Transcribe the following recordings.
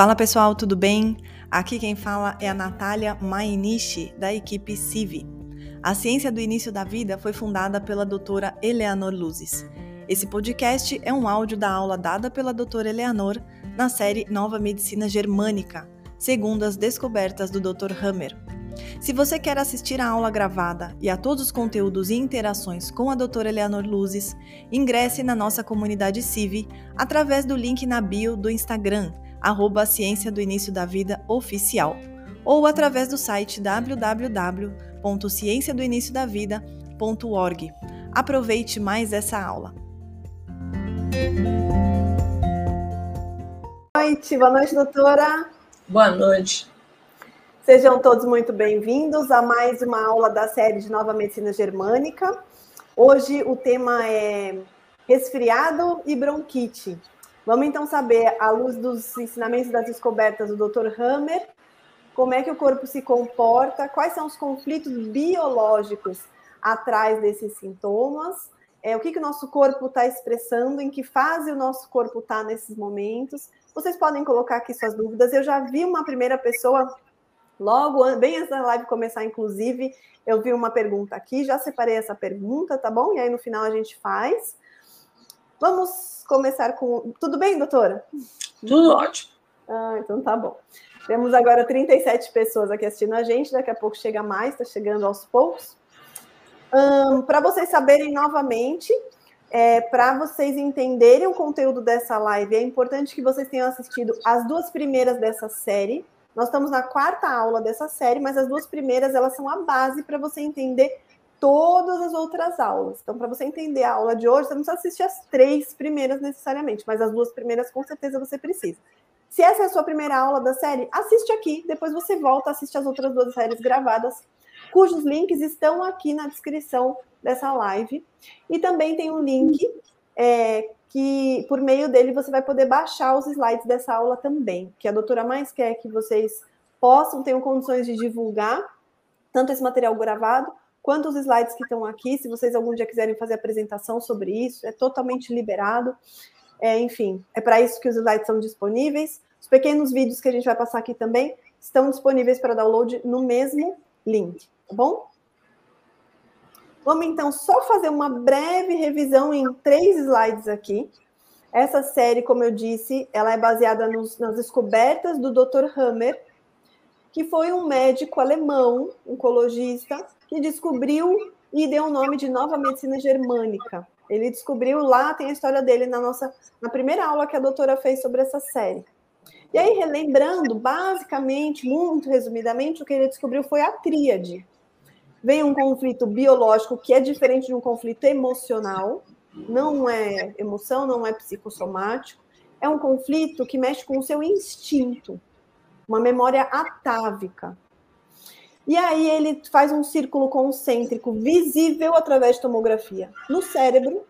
Fala pessoal, tudo bem? Aqui quem fala é a Natália Mainichi, da equipe CIVI. A Ciência do Início da Vida foi fundada pela doutora Eleanor Luzes. Esse podcast é um áudio da aula dada pela doutora Eleanor na série Nova Medicina Germânica, segundo as descobertas do Dr. Hammer. Se você quer assistir a aula gravada e a todos os conteúdos e interações com a doutora Eleanor Luzes, ingresse na nossa comunidade CIV através do link na bio do Instagram, arroba Ciência do Início da Vida Oficial, ou através do site www.cienciadoiniciodavida.org. Aproveite mais essa aula. Boa noite, boa noite, doutora. Boa noite. Sejam todos muito bem-vindos a mais uma aula da série de Nova Medicina Germânica. Hoje o tema é resfriado e bronquite. Vamos então saber, à luz dos ensinamentos das descobertas do Dr. Hammer, como é que o corpo se comporta, quais são os conflitos biológicos atrás desses sintomas, é, o que, que o nosso corpo está expressando, em que fase o nosso corpo está nesses momentos. Vocês podem colocar aqui suas dúvidas. Eu já vi uma primeira pessoa, logo, bem antes da live começar, inclusive, eu vi uma pergunta aqui, já separei essa pergunta, tá bom? E aí no final a gente faz. Vamos começar com. Tudo bem, doutora? Tudo ótimo. Ah, então tá bom. Temos agora 37 pessoas aqui assistindo a gente, daqui a pouco chega mais, está chegando aos poucos. Um, para vocês saberem novamente, é, para vocês entenderem o conteúdo dessa live, é importante que vocês tenham assistido as duas primeiras dessa série. Nós estamos na quarta aula dessa série, mas as duas primeiras elas são a base para você entender todas as outras aulas. Então, para você entender a aula de hoje, você não precisa assistir as três primeiras necessariamente, mas as duas primeiras com certeza você precisa. Se essa é a sua primeira aula da série, assiste aqui, depois você volta, assiste as outras duas séries gravadas, cujos links estão aqui na descrição dessa live. E também tem um link é, que, por meio dele, você vai poder baixar os slides dessa aula também, que a doutora mais quer que vocês possam, tenham condições de divulgar tanto esse material gravado quanto os slides que estão aqui. Se vocês algum dia quiserem fazer apresentação sobre isso, é totalmente liberado. É, enfim, é para isso que os slides são disponíveis. Os pequenos vídeos que a gente vai passar aqui também estão disponíveis para download no mesmo link, tá bom? Vamos então só fazer uma breve revisão em três slides aqui. Essa série, como eu disse, ela é baseada nos, nas descobertas do Dr. Hammer, que foi um médico alemão, oncologista, que descobriu e deu o nome de Nova Medicina Germânica. Ele descobriu lá, tem a história dele na nossa na primeira aula que a doutora fez sobre essa série. E aí, relembrando, basicamente, muito resumidamente, o que ele descobriu foi a tríade. Vem um conflito biológico que é diferente de um conflito emocional, não é emoção, não é psicossomático, é um conflito que mexe com o seu instinto, uma memória atávica. E aí ele faz um círculo concêntrico visível através de tomografia no cérebro.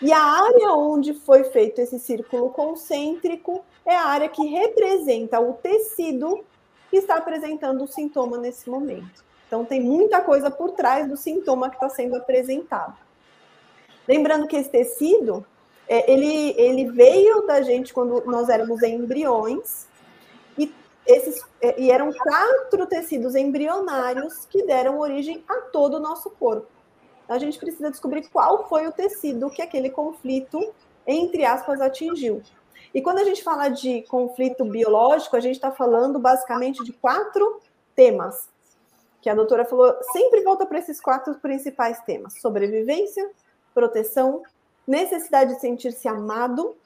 E a área onde foi feito esse círculo concêntrico é a área que representa o tecido que está apresentando o sintoma nesse momento. Então tem muita coisa por trás do sintoma que está sendo apresentado. Lembrando que esse tecido, é, ele, ele veio da gente quando nós éramos embriões, esses, é, e eram quatro tecidos embrionários que deram origem a todo o nosso corpo. A gente precisa descobrir qual foi o tecido que aquele conflito, entre aspas, atingiu. E quando a gente fala de conflito biológico, a gente está falando basicamente de quatro temas, que a doutora falou, sempre volta para esses quatro principais temas: sobrevivência, proteção, necessidade de sentir-se amado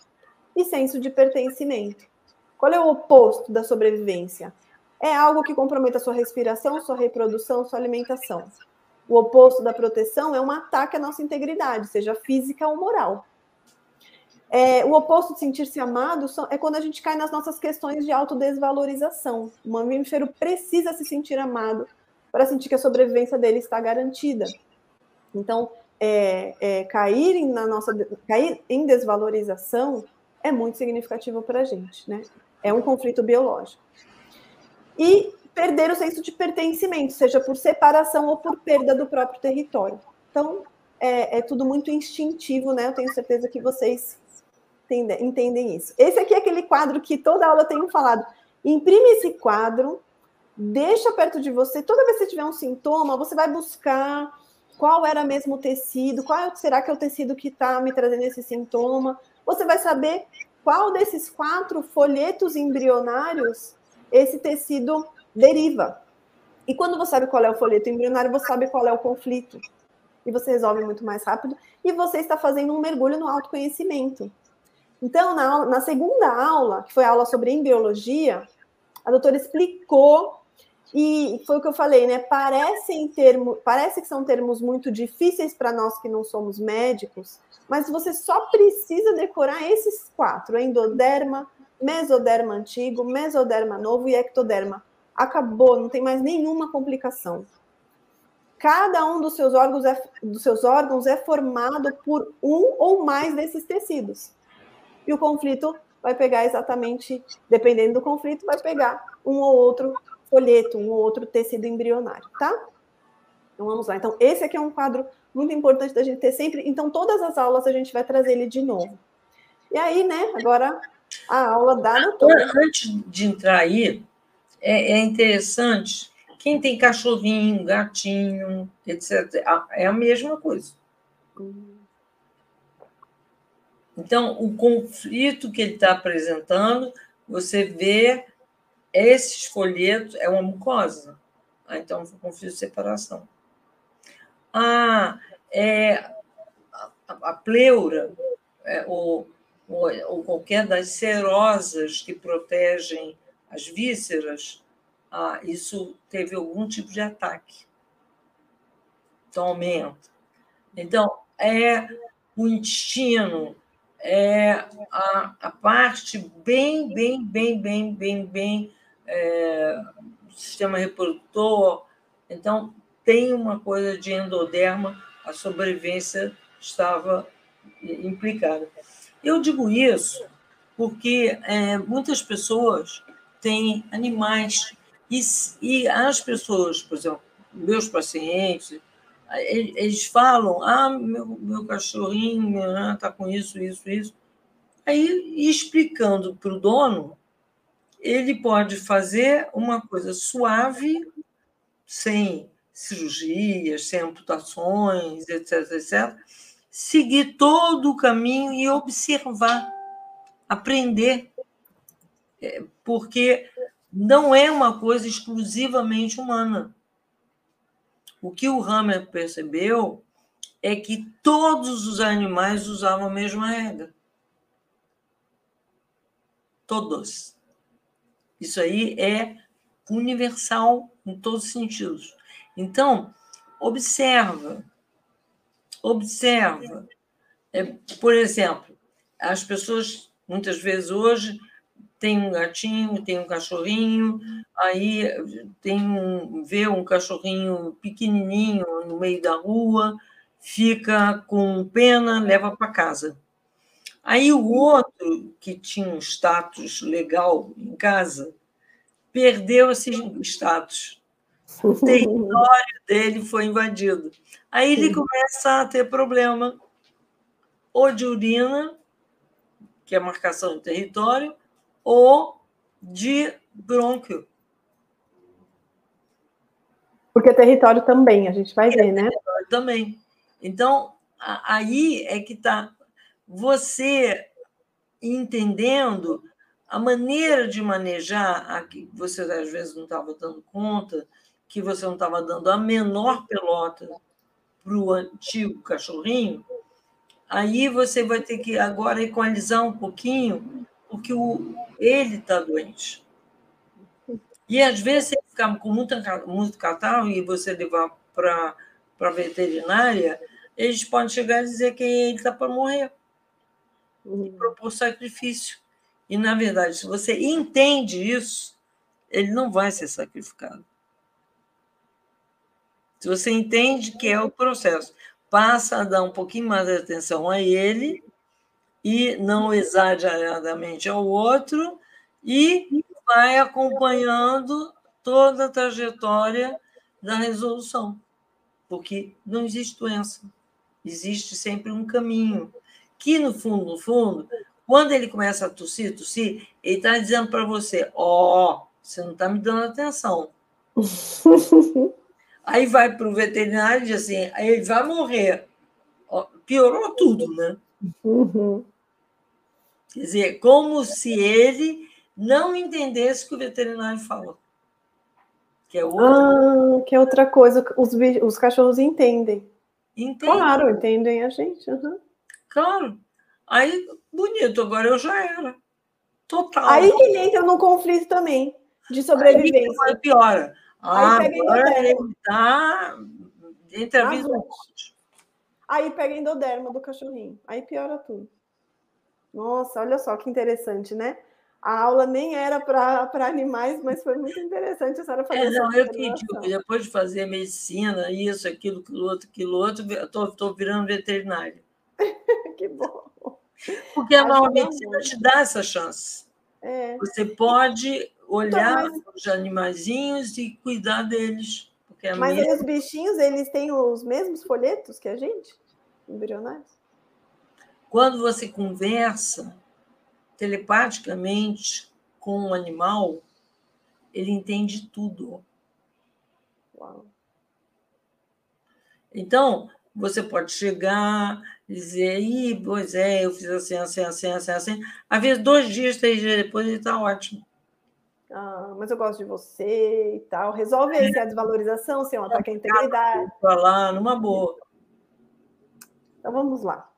e senso de pertencimento. Qual é o oposto da sobrevivência? É algo que comprometa sua respiração, sua reprodução, sua alimentação. O oposto da proteção é um ataque à nossa integridade, seja física ou moral. É, o oposto de sentir-se amado é quando a gente cai nas nossas questões de autodesvalorização. O mamífero precisa se sentir amado para sentir que a sobrevivência dele está garantida. Então, é, é, cair, na nossa, cair em desvalorização é muito significativo para a gente, né? É um conflito biológico. E perder o senso de pertencimento, seja por separação ou por perda do próprio território. Então, é, é tudo muito instintivo, né? Eu tenho certeza que vocês entendem isso. Esse aqui é aquele quadro que toda aula eu tenho falado. Imprime esse quadro, deixa perto de você. Toda vez que tiver um sintoma, você vai buscar qual era mesmo o tecido, qual será que é o tecido que está me trazendo esse sintoma. Você vai saber qual desses quatro folhetos embrionários esse tecido deriva. E quando você sabe qual é o folheto embrionário, você sabe qual é o conflito. E você resolve muito mais rápido. E você está fazendo um mergulho no autoconhecimento. Então, na, na segunda aula, que foi a aula sobre embriologia, a doutora explicou e foi o que eu falei, né? Parecem termo, parece que são termos muito difíceis para nós que não somos médicos, mas você só precisa decorar esses quatro: endoderma, mesoderma antigo, mesoderma novo e ectoderma. Acabou, não tem mais nenhuma complicação. Cada um dos seus órgãos é, dos seus órgãos é formado por um ou mais desses tecidos. E o conflito vai pegar exatamente, dependendo do conflito, vai pegar um ou outro folheto, um ou outro tecido embrionário, tá? Então vamos lá. Então, esse aqui é um quadro muito importante da gente ter sempre. Então, todas as aulas a gente vai trazer ele de novo. E aí, né, agora a aula da doutora. Antes de entrar aí, é, é interessante. Quem tem cachorrinho, gatinho, etc., é a mesma coisa. Então, o conflito que ele está apresentando, você vê esses folhetos é uma mucosa. Ah, então, conflito de separação. Ah, é, a, a pleura, é, ou, ou, ou, qualquer das serosas que protegem as vísceras, ah, isso teve algum tipo de ataque. Então, aumenta. Então, é o intestino, é a, a parte bem, bem, bem, bem, bem, bem é, sistema reprodutor. Então, tem uma coisa de endoderma, a sobrevivência estava implicada. Eu digo isso porque é, muitas pessoas têm animais e, e as pessoas, por exemplo, meus pacientes, eles falam: ah, meu, meu cachorrinho está com isso, isso, isso. Aí, explicando para o dono, ele pode fazer uma coisa suave, sem cirurgias, sem amputações, etc, etc, seguir todo o caminho e observar, aprender, é, porque não é uma coisa exclusivamente humana. O que o Hammer percebeu é que todos os animais usavam a mesma regra. Todos. Isso aí é universal em todos os sentidos. Então, observa, observa. É, por exemplo, as pessoas, muitas vezes hoje, tem um gatinho, tem um cachorrinho, aí tem um, vê um cachorrinho pequenininho no meio da rua, fica com pena, leva para casa. Aí o outro, que tinha um status legal em casa, perdeu esse status. O território dele foi invadido. Aí ele começa a ter problema ou de urina, que é marcação de território, ou de brônquio. Porque território também, a gente vai ver, né? Também. Então, aí é que está você entendendo a maneira de manejar, a que você às vezes não estava dando conta, que você não estava dando a menor pelota para o antigo cachorrinho, aí você vai ter que agora equalizar um pouquinho, porque o, ele está doente. E às vezes, você ficar com muito, muito catarro e você levar para a veterinária, eles podem chegar e dizer que ele está para morrer e propor sacrifício. E, na verdade, se você entende isso, ele não vai ser sacrificado. Se você entende que é o processo, passa a dar um pouquinho mais de atenção a ele e não exageradamente ao outro e vai acompanhando toda a trajetória da resolução, porque não existe doença, existe sempre um caminho que no fundo, no fundo, Quando ele começa a tossir, tossir, ele está dizendo para você: Ó, oh, você não está me dando atenção. Aí vai para o veterinário e diz assim: ele vai morrer. Piorou tudo, né? Uhum. Quer dizer, como se ele não entendesse o que o veterinário fala. Que é, outra... ah, que é outra coisa. Os, os cachorros entendem. Entendem. Claro, entendem a gente. Uhum. Claro. Aí, bonito, agora eu já era. Total. Aí que ele entra no conflito também, de sobrevivência. Aí piora. Ah, aí agora ele está entre a vida Aí pega endoderma do cachorrinho. Aí piora tudo. Nossa, olha só que interessante, né? A aula nem era para animais, mas foi muito interessante a senhora fazer é, não, eu que digo, depois de fazer medicina, isso, aquilo, aquilo outro, aquilo outro, estou virando veterinária. Que bom. Porque a nova medicina te dá essa chance. É. Você pode olhar então, mas... os animaizinhos e cuidar deles. Porque é mas mesma... os bichinhos, eles têm os mesmos folhetos que a gente, embrionários? Quando você conversa telepaticamente com um animal, ele entende tudo. Uau. Então, você pode chegar, dizer, Ih, pois é, eu fiz assim, assim, assim, assim, assim. Às vezes, dois dias, três dias depois, ele está ótimo. Ah, mas eu gosto de você e tal. Resolve aí se é a desvalorização, se é um ataque à integridade. Falar numa boa. Então vamos lá.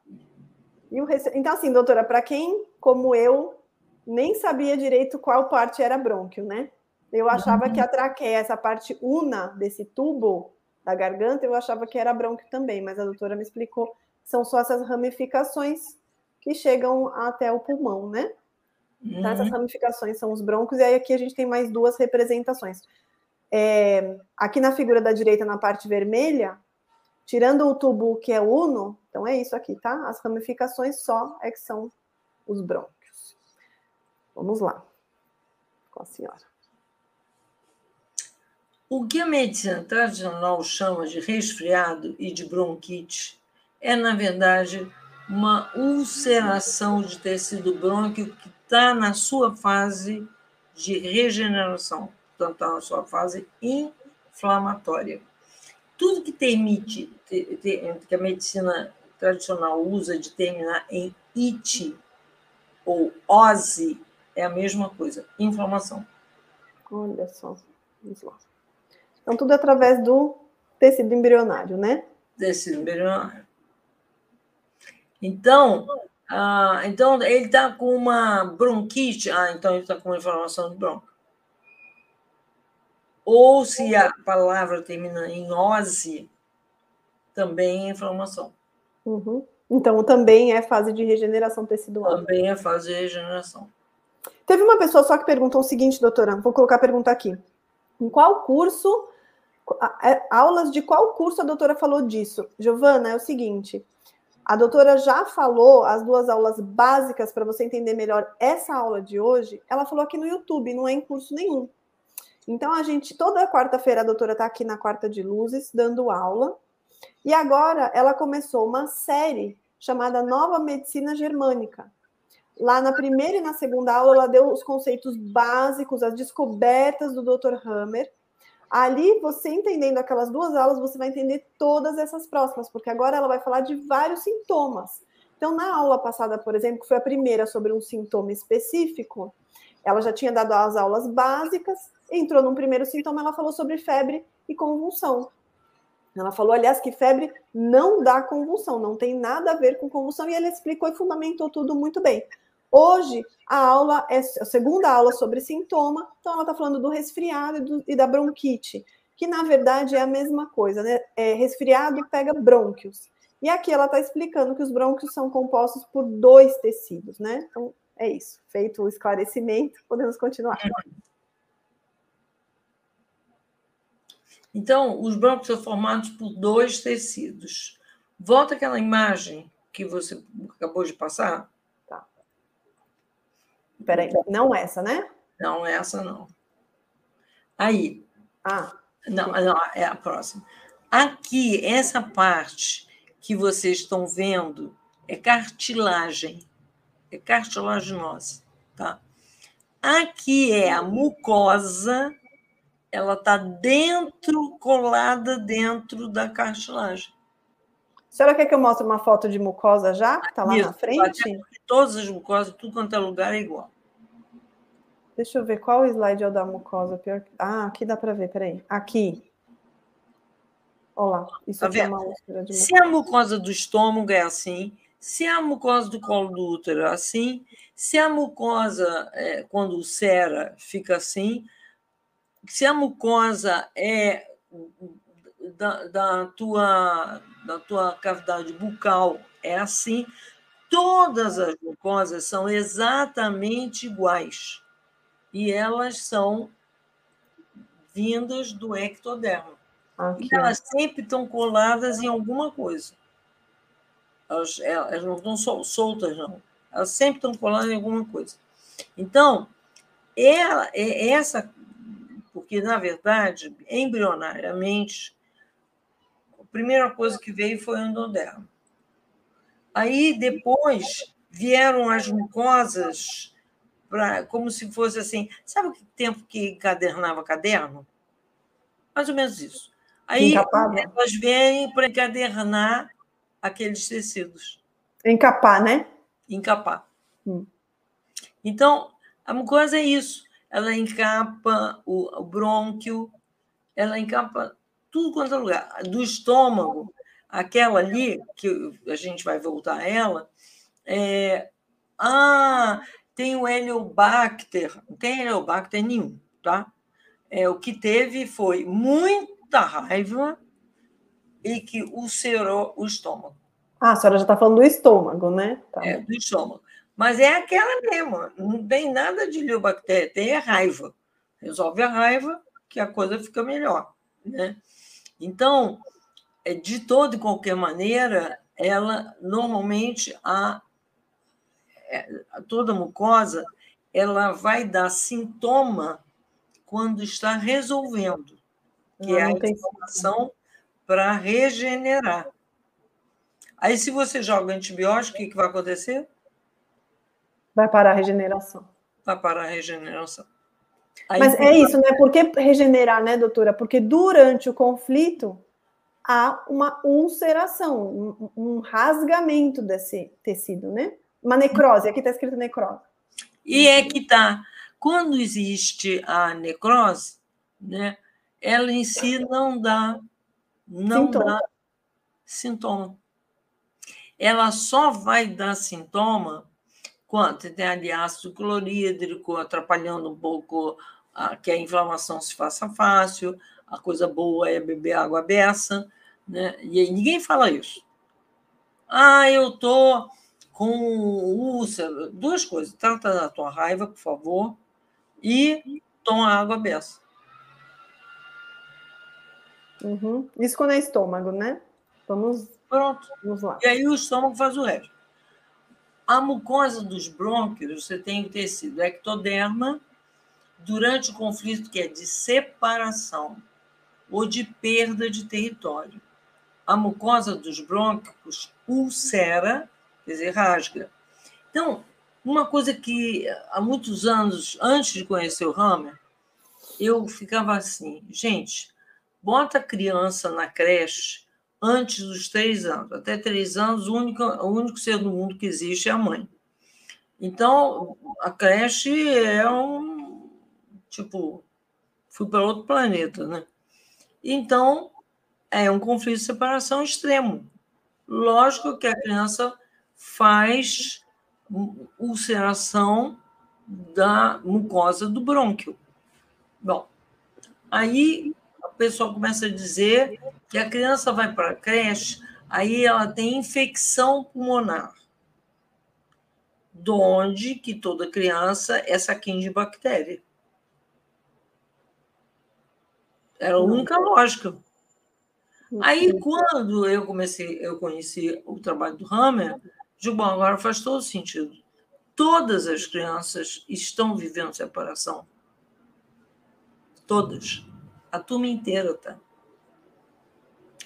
Rece... Então, assim, doutora, para quem, como eu, nem sabia direito qual parte era brônquio, né? Eu achava uhum. que a traqueia, essa parte una desse tubo da garganta, eu achava que era brônquio também, mas a doutora me explicou são só essas ramificações que chegam até o pulmão, né? Uhum. Então, essas ramificações são os broncos, e aí aqui a gente tem mais duas representações. É, aqui na figura da direita, na parte vermelha, tirando o tubo que é uno, então é isso aqui, tá? As ramificações só é que são os brônquios. Vamos lá, com a senhora. O que a medicina tradicional chama de resfriado e de bronquite é, na verdade, uma ulceração de tecido brônquio que está na sua fase de regeneração, portanto, está na sua fase inflamatória. Tudo que permite, que a medicina tradicional usa de terminar em it ou ose, é a mesma coisa, inflamação. Olha só, vamos lá. Então, tudo através do tecido embrionário, né? Tecido embrionário. Então, ah, então ele está com uma bronquite. Ah, então ele está com uma inflamação de bronco. Ou se a palavra termina em ose, também é inflamação. Uhum. Então, também é fase de regeneração tecidual. Também é fase de regeneração. Teve uma pessoa só que perguntou o seguinte, doutora, vou colocar a pergunta aqui. Em qual curso, é, aulas de qual curso a doutora falou disso? Giovana, é o seguinte, a doutora já falou as duas aulas básicas para você entender melhor essa aula de hoje. Ela falou aqui no YouTube, não é em curso nenhum. Então a gente toda quarta-feira a doutora está aqui na quarta de luzes dando aula. E agora ela começou uma série chamada Nova Medicina Germânica. Lá na primeira e na segunda aula ela deu os conceitos básicos, as descobertas do Dr. Hammer Ali, você entendendo aquelas duas aulas, você vai entender todas essas próximas, porque agora ela vai falar de vários sintomas. Então, na aula passada, por exemplo, que foi a primeira sobre um sintoma específico, ela já tinha dado as aulas básicas, entrou num primeiro sintoma, ela falou sobre febre e convulsão. Ela falou, aliás, que febre não dá convulsão, não tem nada a ver com convulsão, e ela explicou e fundamentou tudo muito bem. Hoje, a aula é a segunda aula sobre sintoma, então ela está falando do resfriado e, do, e, da bronquite, que na verdade é a mesma coisa, né? É, resfriado pega brônquios. E aqui ela está explicando que os brônquios são compostos por dois tecidos, né? Então, é isso. Feito o esclarecimento, podemos continuar. Então, os brônquios são formados por dois tecidos. Volta aquela imagem que você acabou de passar. Peraí, não essa, né? Não, essa não. Aí. Ah. Não, não, é a próxima. Aqui, essa parte que vocês estão vendo é cartilagem. é cartilaginose, tá? Aqui é a mucosa, ela está dentro, colada dentro da cartilagem. A senhora quer que eu mostre uma foto de mucosa já? Está lá Isso, na frente? Todas as mucosas, tudo quanto é lugar é igual. Deixa eu ver qual slide é o da mucosa. Pior... Ah, aqui dá para ver, peraí. Aqui. Olha lá, isso tá aqui é uma úlcera de mucosa. Se a mucosa do estômago é assim, se a mucosa do colo do útero é assim, se a mucosa, é, quando ulcera, fica assim, se a mucosa é da, da, tua, da tua cavidade bucal é assim, todas as mucosas são exatamente iguais. E elas são vindas do ectoderma. Okay. E elas sempre estão coladas em alguma coisa. Elas, elas não estão soltas, não. Elas sempre estão coladas em alguma coisa. Então, ela, é essa, porque, na verdade, embrionariamente, a primeira coisa que veio foi o endodermo. Aí, depois, vieram as mucosas, pra, como se fosse assim. Sabe o tempo que encadernava caderno? Mais ou menos isso. Aí Encapado. elas vêm para encadernar aqueles tecidos. Encapar, né? Encapar. Hum. Então, a mucosa é isso. Ela encapa o, o brônquio, ela encapa tudo quanto é lugar. Do estômago, aquela ali, que a gente vai voltar a ela, é, ah, tem o Heliobacter. Não tem Heliobacter nenhum, tá? É, o que teve foi muito da raiva e que ulcerou o estômago. Ah, a senhora já está falando do estômago, né? Tá. É, do estômago. Mas é aquela mesmo, não tem nada de liobactéria, tem a raiva. Resolve a raiva, que a coisa fica melhor. Né? Então, é, de toda e qualquer maneira, ela normalmente a toda mucosa ela vai dar sintoma quando está resolvendo que não, é a informação para regenerar. Aí, se você joga antibiótico, o que, que vai acontecer? Vai parar a regeneração. Vai parar a regeneração. Aí, Mas é isso, né? Por que regenerar, né, doutora? Porque durante o conflito há uma ulceração, um, um rasgamento desse tecido, né? Uma necrose, aqui está escrito necrose. E é que tá. Quando existe a necrose, né, ela em si não dá, não sintoma. dá sintoma. Ela só vai dar sintoma quando tem ali ácido clorídrico, atrapalhando um pouco a, que a inflamação se faça fácil, a coisa boa é beber água beça, né? E aí ninguém fala isso. Ah, eu tô com úlcera. Duas coisas. Trata da tua raiva, por favor, e toma água beça. Uhum. Isso quando é estômago, né? Vamos. Pronto. Vamos lá. E aí o estômago faz o resto. A mucosa dos brônquios, você tem o tecido ectoderma, durante o conflito que é de separação ou de perda de território. A mucosa dos brônquios ulcera, quer dizer, rasga. Então, uma coisa que há muitos anos, antes de conhecer o Hammer, eu ficava assim, gente, bota a criança na creche antes dos três anos. Até três anos, o único, o único ser do mundo que existe é a mãe. Então, a creche é um. Tipo, fui para outro planeta, né? Então, é um conflito de separação extremo. Lógico que a criança faz ulceração da mucosa do brônquio. Bom, aí pessoal começa a dizer que a criança vai para a creche, aí ela tem infecção pulmonar. De onde que toda criança é saquinho de bactéria. Era a única lógica. Aí, quando eu comecei, eu conheci o trabalho do Hammer, digo, bom, agora faz todo sentido. Todas as crianças estão vivendo separação. Todas. A turma inteira tá.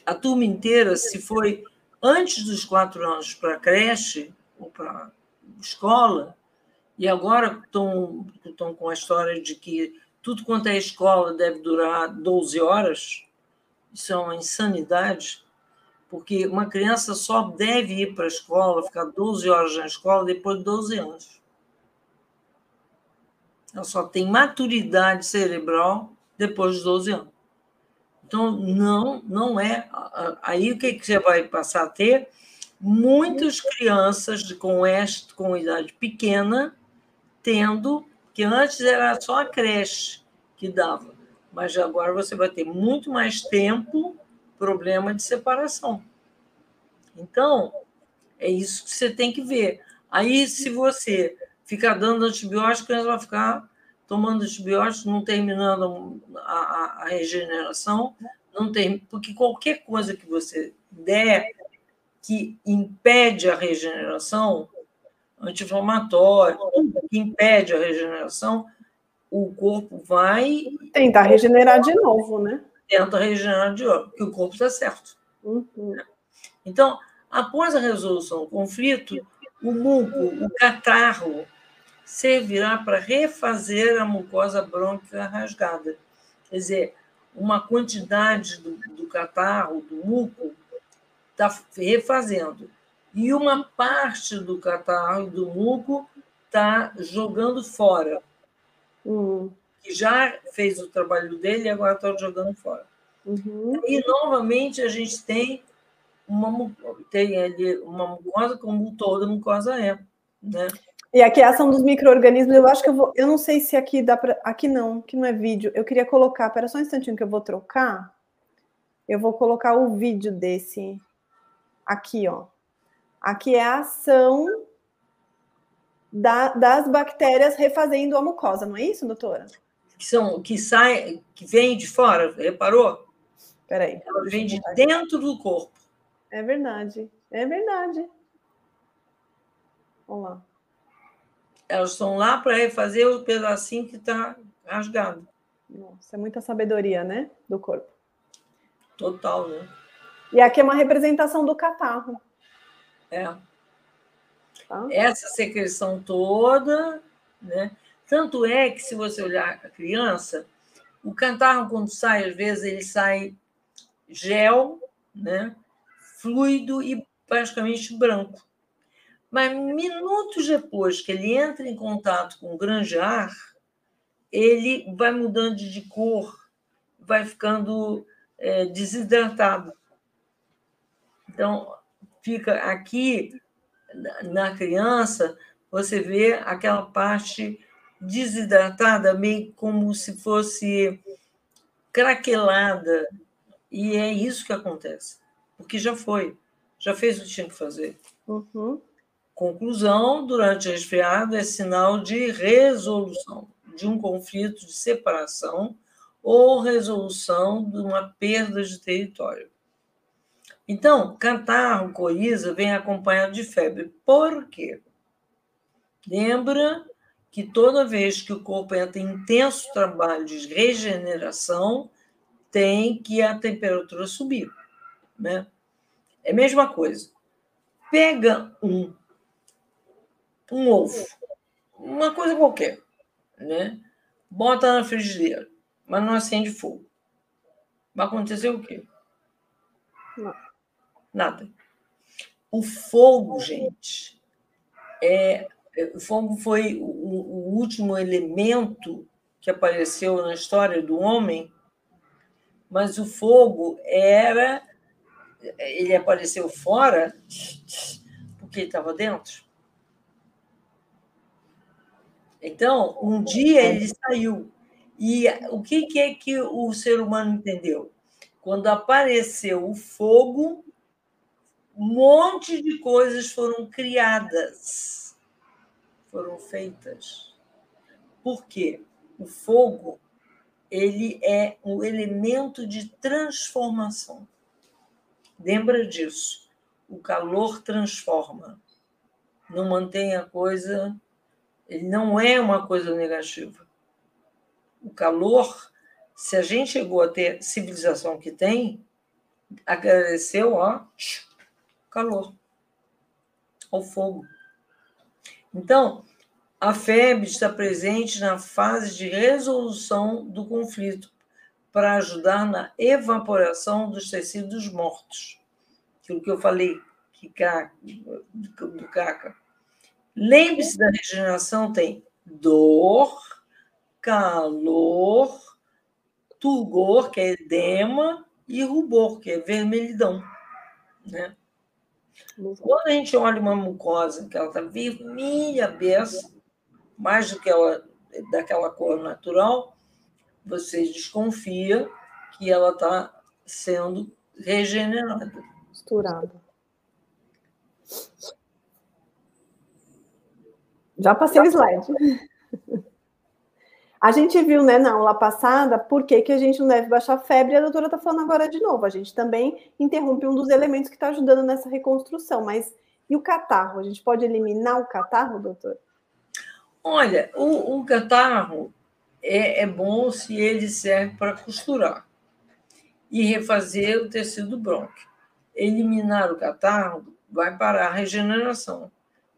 A turma inteira, se foi antes dos quatro anos para creche, ou para escola, e agora estão com a história de que tudo quanto é escola deve durar 12 horas, isso é uma insanidade, porque uma criança só deve ir para a escola, ficar 12 horas na escola depois de 12 anos. Ela só tem maturidade cerebral depois de 12 anos. Então, não, não é. Aí o que, você vai passar a ter? Muitas crianças com, este, com idade pequena tendo, que antes era só a creche que dava, mas agora você vai ter muito mais tempo problema de separação. Então, é isso que você tem que ver. Aí, se você ficar dando antibiótico, ela vai ficar tomando antibióticos, não terminando a, a regeneração, não tem, porque qualquer coisa que você der que impede a regeneração, anti-inflamatório, que impede a regeneração, o corpo vai. Tentar regenerar de novo, né? Tenta regenerar de novo, porque o corpo está certo. Uhum. Então, após a resolução do conflito, o muco, o catarro, servirá para refazer a mucosa brônquica rasgada. Quer dizer, uma quantidade do, do catarro, do muco, está refazendo. E uma parte do catarro e do muco está jogando fora. Uhum. Que já fez o trabalho dele e agora está jogando fora. Uhum. E, novamente, a gente tem uma, tem ali uma mucosa como toda mucosa é. Né? E aqui a ação dos micro-organismos, eu acho que eu vou. Eu não sei se aqui dá para. Aqui não, que não é vídeo. Eu queria colocar, pera só um instantinho que eu vou trocar. Eu vou colocar o vídeo desse. Aqui, ó. Aqui é a ação da, das bactérias refazendo a mucosa, não é isso, doutora? Que são que sai, que vem de fora, reparou? Peraí. Ela vem de dentro do corpo. É verdade, é verdade. Vamos lá elas estão lá para refazer o pedacinho que está rasgado. Nossa, é muita sabedoria, né? Do corpo. Total, né? E aqui é uma representação do catarro. É. Tá? Essa secreção toda, né? Tanto é que, se você olhar a criança, o catarro, quando sai, às vezes, ele sai gel, né? fluido e praticamente branco. Mas minutos depois que ele entra em contato com o granjar, ele vai mudando de cor, vai ficando é, desidratado. Então, fica aqui na criança, você vê aquela parte desidratada, meio como se fosse craquelada. E é isso que acontece, porque já foi, já fez o que tinha que fazer. Uhum. Conclusão: durante o resfriado é sinal de resolução de um conflito de separação ou resolução de uma perda de território. Então, catarro, coriza vem acompanhado de febre. Por quê? Lembra que toda vez que o corpo entra em intenso trabalho de regeneração, tem que a temperatura subir. Né? É a mesma coisa. Pega um um ovo, uma coisa qualquer, né? Bota na frigideira, mas não acende fogo. Vai acontecer o quê? Não. Nada. O fogo, gente, é, o fogo foi o, o último elemento que apareceu na história do homem, mas o fogo era. Ele apareceu fora porque ele estava dentro. Então, um dia ele saiu. E o que, que é que o ser humano entendeu? Quando apareceu o fogo, um monte de coisas foram criadas, foram feitas. Por quê? O fogo ele é um elemento de transformação. Lembra disso? O calor transforma. Não mantém a coisa ele não é uma coisa negativa. O calor, se a gente chegou a ter civilização que tem, agradeceu, ó, calor, ao fogo. Então, a febre está presente na fase de resolução do conflito para ajudar na evaporação dos tecidos mortos. Aquilo que eu falei que do caca. Lembre-se da regeneração tem dor, calor, turgor, que é edema, e rubor, que é vermelhidão. Né? Quando a gente olha uma mucosa que ela está vermelha, beça, mais do que ela daquela cor natural, você desconfia que ela está sendo regenerada. Misturada. Já passei o slide. A gente viu, né, na aula passada, por que, que a gente não deve baixar febre, e a doutora está falando agora de novo. A gente também interrompe um dos elementos que está ajudando nessa reconstrução. Mas e o catarro? A gente pode eliminar o catarro, doutor? Olha, o, o catarro é, é bom se ele serve para costurar e refazer o tecido brônquio. Eliminar o catarro vai parar a regeneração.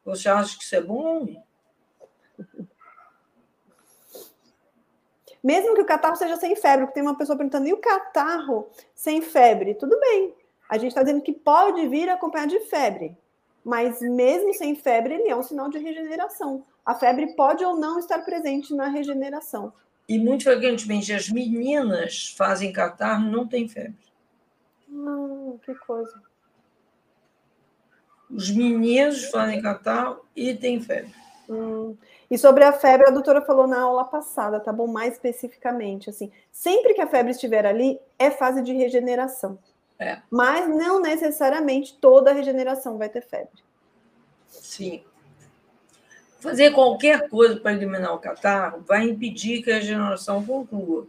Você acha que isso é bom ou? Mesmo que o catarro seja sem febre, porque tem uma pessoa perguntando, e o catarro sem febre? Tudo bem. A gente está dizendo que pode vir acompanhado de febre, mas mesmo sem febre, ele é um sinal de regeneração. A febre pode ou não estar presente na regeneração. E muito frequentemente as meninas fazem catarro e não têm febre. Não, que coisa. Os meninos fazem catarro e têm febre. Hum. E sobre a febre, a doutora falou na aula passada, tá bom? Mais especificamente, assim, sempre que a febre estiver ali, é fase de regeneração. É. Mas não necessariamente toda a regeneração vai ter febre. Sim. Fazer qualquer coisa para eliminar o catarro vai impedir que a regeneração conclua.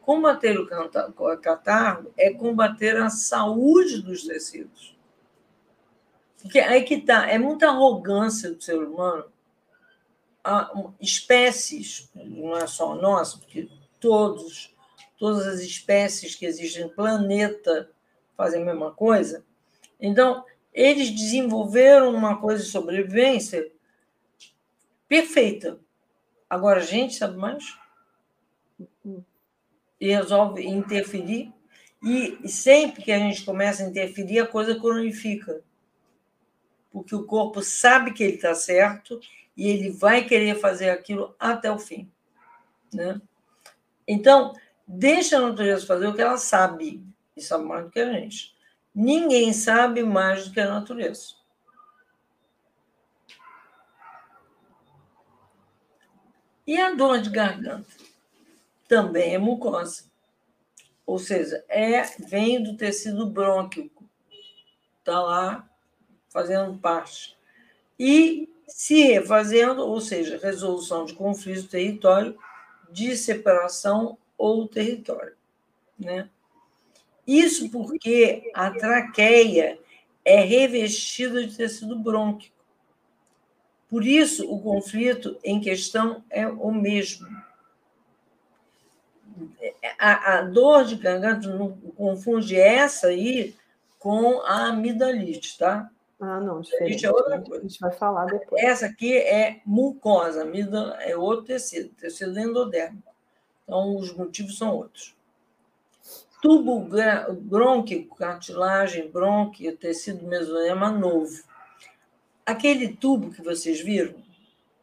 Combater o catarro é combater a saúde dos tecidos. Porque aí que tá, é muita arrogância do ser humano espécies, não é só a nossa, porque todos, todas as espécies que existem no planeta fazem a mesma coisa. Então, eles desenvolveram uma coisa de sobrevivência perfeita. Agora a gente sabe mais e resolve interferir. E sempre que a gente começa a interferir, a coisa cronifica. Porque o corpo sabe que ele está certo e ele vai querer fazer aquilo até o fim. Né? Então, deixa a natureza fazer o que ela sabe, e sabe mais do que a gente. Ninguém sabe mais do que a natureza. E a dor de garganta? Também é mucosa. Ou seja, é, vem do tecido brônquico. Está lá fazendo parte. E se refazendo, ou seja, resolução de conflito território, de separação ou território. Né? Isso porque a traqueia é revestida de tecido brônquico. Por isso, o conflito em questão é o mesmo. A, a dor de garganta não confunde essa aí com a amidalite, tá? Ah, não, diferente. é outra coisa. A gente vai falar depois. Essa aqui é mucosa, amígdala é outro tecido, tecido endodérmico. Então, os motivos são outros. Tubo brônquico, cartilagem, brônquio, tecido mesoderma novo. Aquele tubo que vocês viram,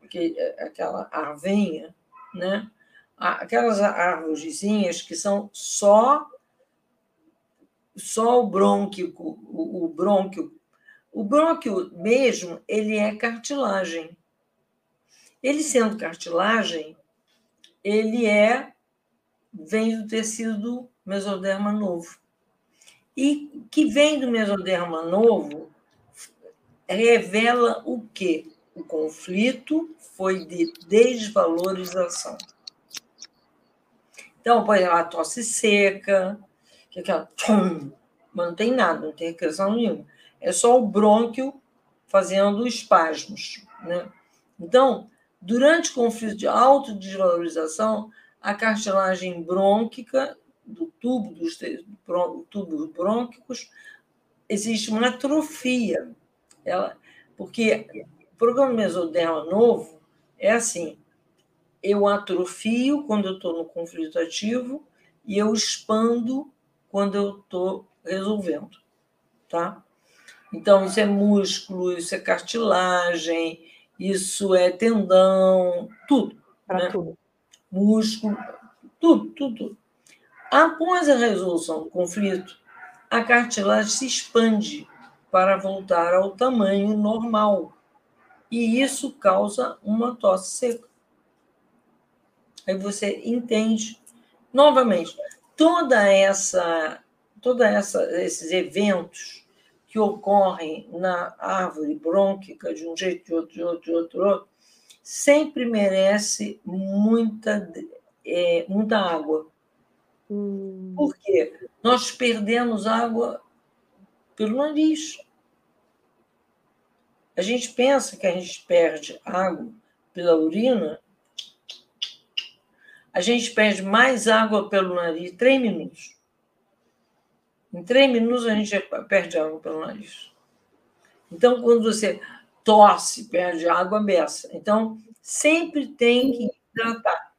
que, é aquela arvenha, né? aquelas árvorezinhas que são só só o brônquio, o, o brônquio o brônquio mesmo, ele é cartilagem. Ele sendo cartilagem, ele é vem do tecido mesoderma novo. E que vem do mesoderma novo revela o quê? O conflito foi de desvalorização. Então, por exemplo, a tosse seca, que é aquela. Mas não tem nada, não tem recreação nenhuma é só o brônquio fazendo espasmos. Né? Então, durante o conflito de autodesvalorização, a cartilagem brônquica do tubo dos tubos brônquicos existe uma atrofia. Ela, porque programa mesoderma novo é assim: eu atrofio quando eu estou no conflito ativo e eu expando quando eu estou resolvendo, tá? Então, isso é músculo, isso é cartilagem, isso é tendão, tudo. Para né? tudo. Músculo, tudo, tudo, tudo. Após a resolução do conflito, a cartilagem se expande para voltar ao tamanho normal. E isso causa uma tosse seca. Aí você entende novamente toda essa toda essa esses eventos que ocorrem na árvore brônquica de um jeito de outro de outro de outro, de outro sempre merece muita é, muita água hum. por quê nós perdemos água pelo nariz a gente pensa que a gente perde água pela urina, a gente perde mais água pelo nariz, três minutos. Em três minutos a gente perde água pelo nariz. Então, quando você tosse, perde água beça. Então, sempre tem que hidratar.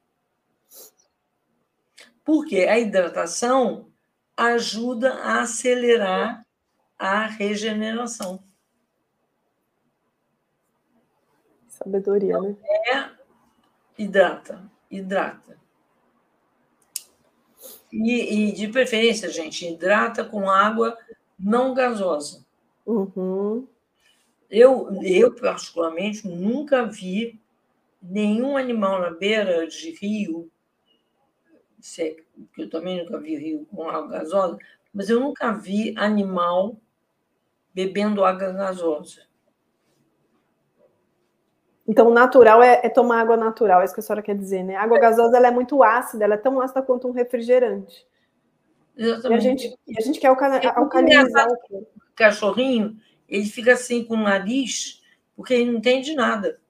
Porque a hidratação ajuda a acelerar a regeneração. Sabedoria, né? É, hidrata, hidrata. E, e, de preferência, gente, hidrata com água não gasosa. Uhum. Eu, eu, particularmente, nunca vi nenhum animal na beira de rio, que eu também nunca vi rio com água gasosa, mas eu nunca vi animal bebendo água gasosa. Então, o natural é, é, tomar água natural, é isso que a senhora quer dizer, né? A água gasosa ela é muito ácida, ela é tão ácida quanto um refrigerante. Exatamente. E a gente, e a gente quer alca é alcalinizar o cachorrinho, ele fica assim com o nariz, porque ele não entende nada.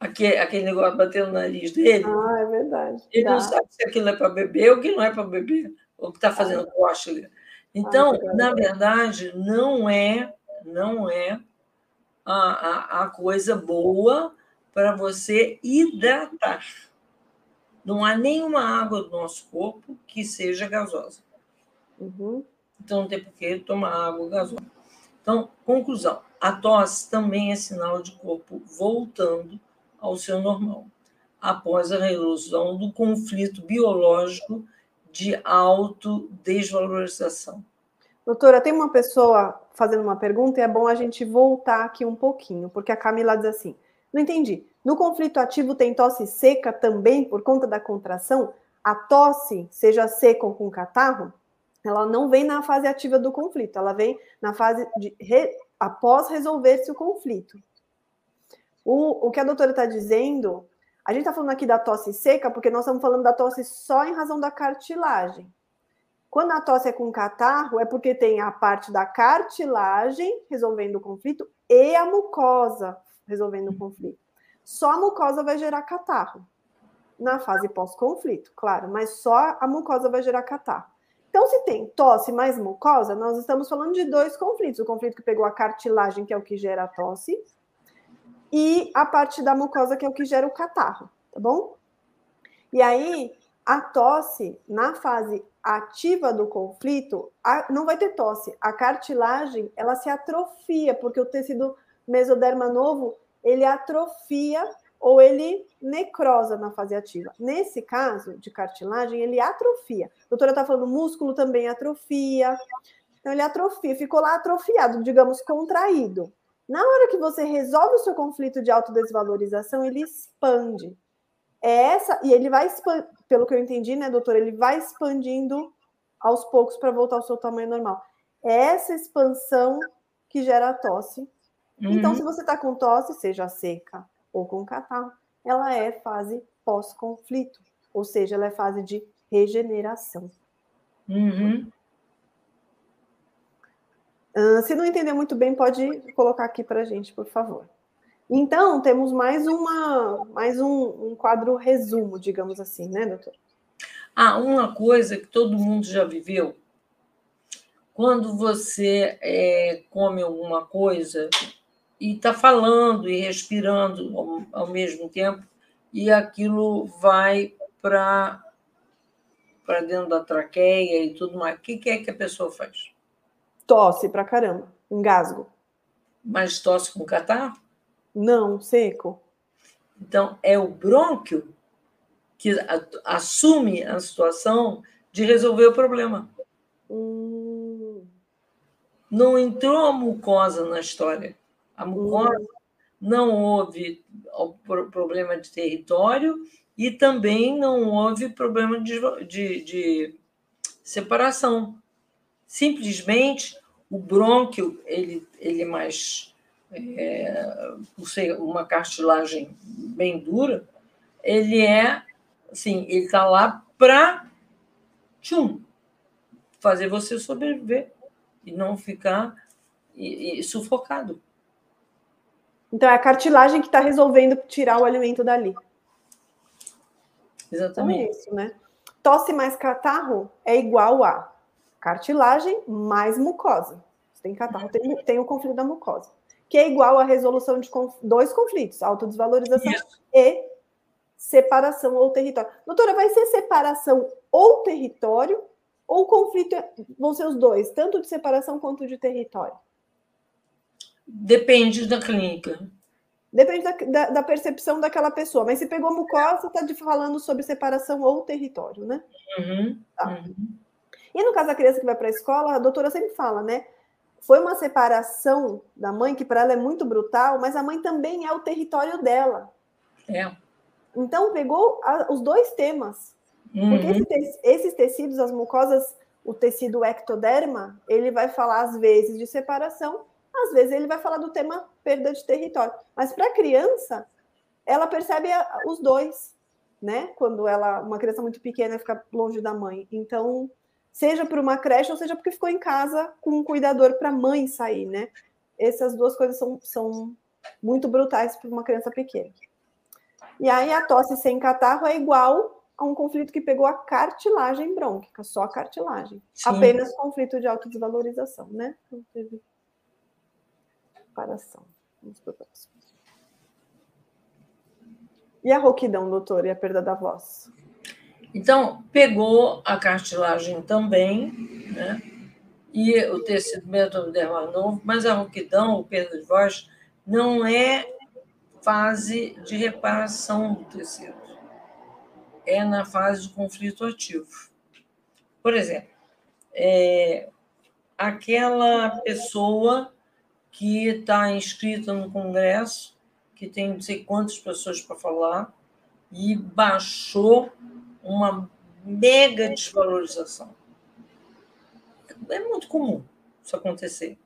Aquele, aquele negócio batendo no nariz dele. Ah, é verdade. Ele não sabe se aquilo é para beber ou que não é para beber, ou que está fazendo ah. coxa. Então, na verdade, não é, não é a, a, a coisa boa para você hidratar. Não há nenhuma água do nosso corpo que seja gasosa. Uhum. Então não tem por que tomar água gasosa. Então, conclusão: a tosse também é sinal de corpo voltando ao seu normal, após a resolução do conflito biológico de autodesvalorização. Doutora, tem uma pessoa fazendo uma pergunta e é bom a gente voltar aqui um pouquinho, porque a Camila diz assim: não entendi. No conflito ativo tem tosse seca também por conta da contração? A tosse, seja seca ou com catarro, ela não vem na fase ativa do conflito, ela vem na fase de re, após resolver-se o conflito. O, o que a doutora está dizendo, a gente está falando aqui da tosse seca, porque nós estamos falando da tosse só em razão da cartilagem. Quando a tosse é com catarro, é porque tem a parte da cartilagem resolvendo o conflito e a mucosa resolvendo o conflito. Só a mucosa vai gerar catarro na fase pós-conflito, claro, mas só a mucosa vai gerar catarro. Então, se tem tosse mais mucosa, nós estamos falando de dois conflitos: o conflito que pegou a cartilagem, que é o que gera a tosse, e a parte da mucosa, que é o que gera o catarro, tá bom? E aí, a tosse, na fase ativa do conflito, a, não vai ter tosse. A cartilagem, ela se atrofia, porque o tecido mesoderma novo, ele atrofia ou ele necrosa na fase ativa. Nesse caso de cartilagem, ele atrofia. A doutora está falando, músculo também atrofia. Então, ele atrofia, ficou lá atrofiado, digamos, contraído. Na hora que você resolve o seu conflito de autodesvalorização, ele expande. É essa, e ele vai pelo que eu entendi, né, doutor, ele vai expandindo aos poucos para voltar ao seu tamanho normal. É essa expansão que gera a tosse. Uhum. Então, se você está com tosse, seja seca ou com catarro, ela é fase pós-conflito, ou seja, ela é fase de regeneração. Uhum. Se não entender muito bem, pode colocar aqui para a gente, por favor. Então, temos mais, uma, mais um, um quadro resumo, digamos assim, né, doutor? Ah, uma coisa que todo mundo já viveu. Quando você é, come alguma coisa e está falando e respirando ao, ao, mesmo tempo, e aquilo vai para para dentro da traqueia e tudo mais. O que, que é que a pessoa faz? Tosse pra caramba, engasgo. Mas tosse com catarro? Não, seco. Então, é o brônquio que assume a situação de resolver o problema. Hum. Não entrou a mucosa na história. A mucosa hum. não houve problema de território e também não houve problema de, de, de separação. Simplesmente o brônquio ele, ele é mais é, por ser uma cartilagem bem dura, ele é assim, ele está lá para fazer você sobreviver e não ficar e, e, sufocado. Então é a cartilagem que está resolvendo tirar o alimento dali. Exatamente. Então é isso, né? Tosse mais catarro é igual a cartilagem mais mucosa. Você tem catarro, tem, tem o conflito da mucosa, que é igual a resolução de conf, dois conflitos, autodesvalorização isso. e separação ou território. Doutora, vai ser separação ou território ou conflito vão ser os dois, tanto de separação quanto de território? Depende da clínica. Depende da, da, da, percepção daquela pessoa. Mas se pegou mucosa, está falando sobre separação ou território, né? Uhum, tá. uhum. E no caso da criança que vai para a escola, a doutora sempre fala, né? Foi uma separação da mãe, que para ela é muito brutal, mas a mãe também é o território dela. É. Então, pegou a, os dois temas. Uhum. Porque esse, esses tecidos, as mucosas, o tecido ectoderma, ele vai falar às vezes de separação às vezes ele vai falar do tema perda de território. Mas para a criança, ela percebe os dois, né? Quando ela, uma criança muito pequena, fica longe da mãe. Então, seja por uma creche ou seja porque ficou em casa com um cuidador para a mãe sair, né? Essas duas coisas são, são muito brutais para uma criança pequena. E aí a tosse sem catarro é igual a um conflito que pegou a cartilagem brônquica, só a cartilagem. Sim. Apenas conflito de autodesvalorização, né? Não teve separação. Vamos para o próximo. E a rouquidão, doutor, e a perda da voz? Então, pegou a cartilagem também, né? E o tecido mesodermal novo, mas a rouquidão, o perda de voz, não é fase de reparação do tecido. É na fase de conflito ativo. Por exemplo, é, aquela pessoa que está inscrita no Congresso, que tem não sei quantas pessoas para falar, e baixou uma mega desvalorização. É muito comum isso acontecer.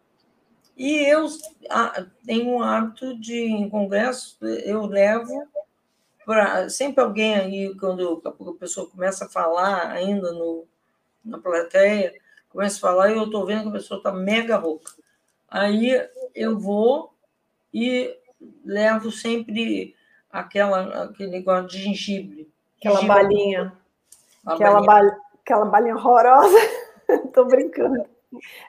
E eu tenho o hábito de, em congresso, eu levo para. Sempre alguém aí, quando a pessoa começa a falar, ainda no, na plateia, começa a falar, e eu estou vendo que a pessoa está mega rouca. Aí eu vou e levo sempre aquela, aquele negócio de gengibre. Aquela balinha. aquela, balinha. aquela balinha horrorosa. Estou brincando.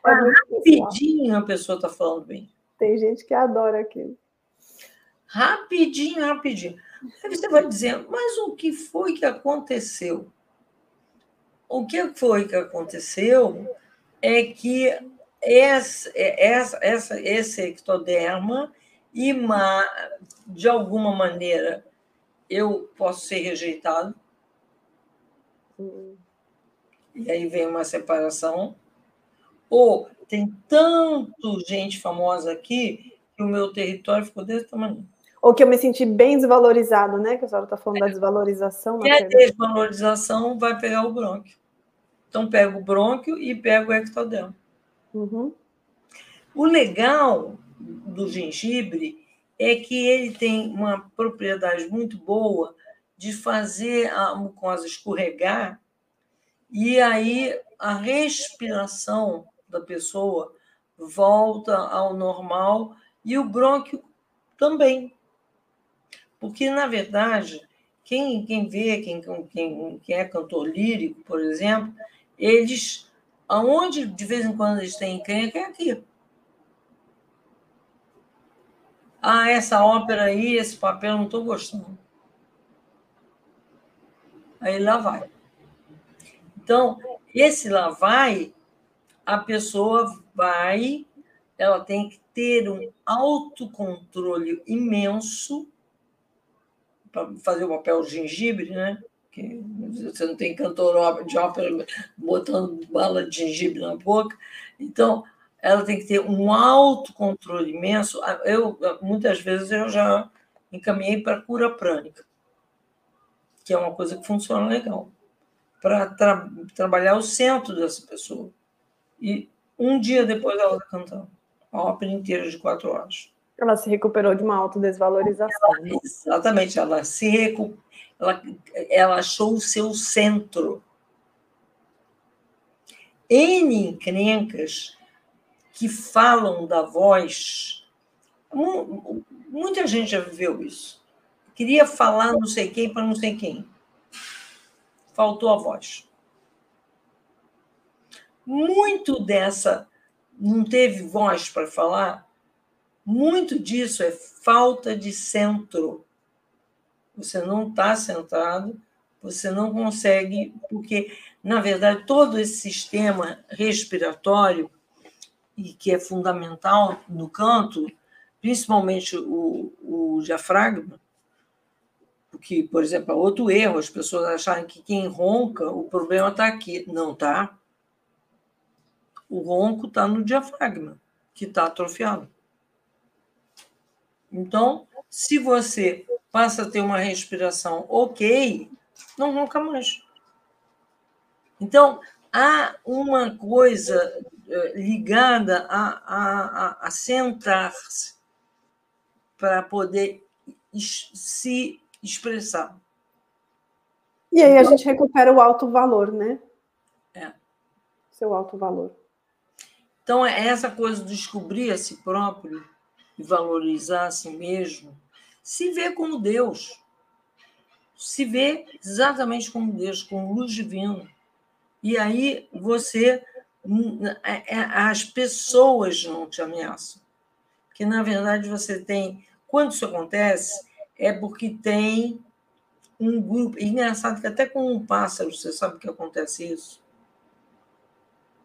É rapidinho a pessoa está falando bem. Tem gente que adora aquilo. Rapidinho, rapidinho. Aí você vai dizer, mas o que foi que aconteceu? O que foi que aconteceu é que esse, essa, essa, esse ectoderma de alguma maneira, eu posso ser rejeitado. E aí vem uma separação. Ou tem tanto gente famosa aqui que o meu território ficou desse tamanho. Ou que eu me senti bem desvalorizado, né? Que a senhora está falando é. da desvalorização. E a desvalorização vai pegar o brônquio. Então, pega o brônquio e pega o ectoderma. Uhum. O legal do gengibre é que ele tem uma propriedade muito boa de fazer a mucosa escorregar e aí a respiração da pessoa volta ao normal e o brônquio também. Porque, na verdade, quem, quem vê, quem, quem, quem é cantor lírico, por exemplo, eles Aonde de vez em quando eles têm encrenca é aqui. Ah, essa ópera aí, esse papel, não estou gostando. Aí lá vai. Então, esse lá vai, a pessoa vai, ela tem que ter um autocontrole imenso para fazer o papel gengibre, né? Que você não tem cantor de ópera botando bala de gengibre na boca. Então, ela tem que ter um autocontrole imenso. Eu, muitas vezes, eu já encaminhei para cura prânica, que é uma coisa que funciona legal, para tra trabalhar o centro dessa pessoa. E um dia depois ela está cantando a ópera inteira de quatro horas. Ela se recuperou de uma autodesvalorização. Ela, exatamente, ela se recu... ela, ela achou o seu centro. N encrencas que falam da voz. Muita gente já viveu isso. Queria falar não sei quem para não sei quem. Faltou a voz. Muito dessa não teve voz para falar, muito disso é falta de centro. Você não está centrado, você não consegue, porque, na verdade, todo esse sistema respiratório e que é fundamental no canto, principalmente o, o diafragma, porque, por exemplo, é outro erro, as pessoas acharem que quem ronca, o problema está aqui. Não está. O ronco está no diafragma, que está atrofiado. Então, se você passa a ter uma respiração ok, não ronca mais. Então, há uma coisa ligada a, a, a, sentar-se para poder se expressar. E aí a gente recupera o alto valor, né? É. Seu alto valor. Então, é essa coisa de descobrir a si próprio e valorizar a si mesmo, se vê como Deus. Se vê exatamente como Deus, como luz divina. E aí você as pessoas não te ameaçam. Porque, na verdade, você tem. Quando isso acontece, é porque tem um grupo. E engraçado que até com um pássaro, você sabe que acontece isso?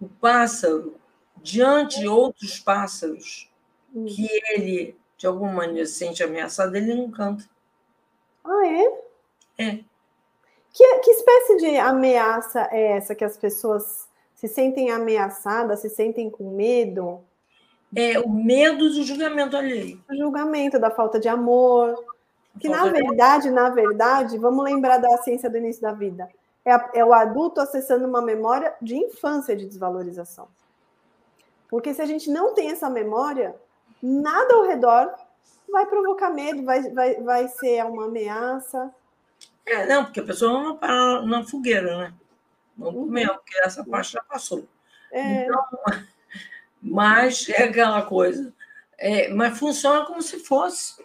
O pássaro, diante de outros pássaros, hum. que ele, de alguma maneira, se sente ameaçado, ele não canta. Ah, é? É. Que, que espécie de ameaça é essa que as pessoas se sentem ameaçadas, se sentem com medo? É o medo do julgamento alheio. O julgamento, da falta de amor. Que na verdade, na verdade, vamos lembrar da ciência do início da vida. É, a, é o adulto acessando uma memória de infância de desvalorização. Porque se a gente não tem essa memória, nada ao redor vai provocar medo, vai, vai, vai ser uma ameaça. É, não, porque a pessoa não para na fogueira, né? Comeu, uhum. porque essa parte já passou. É. Então, mas é aquela coisa. É, mas funciona como se fosse.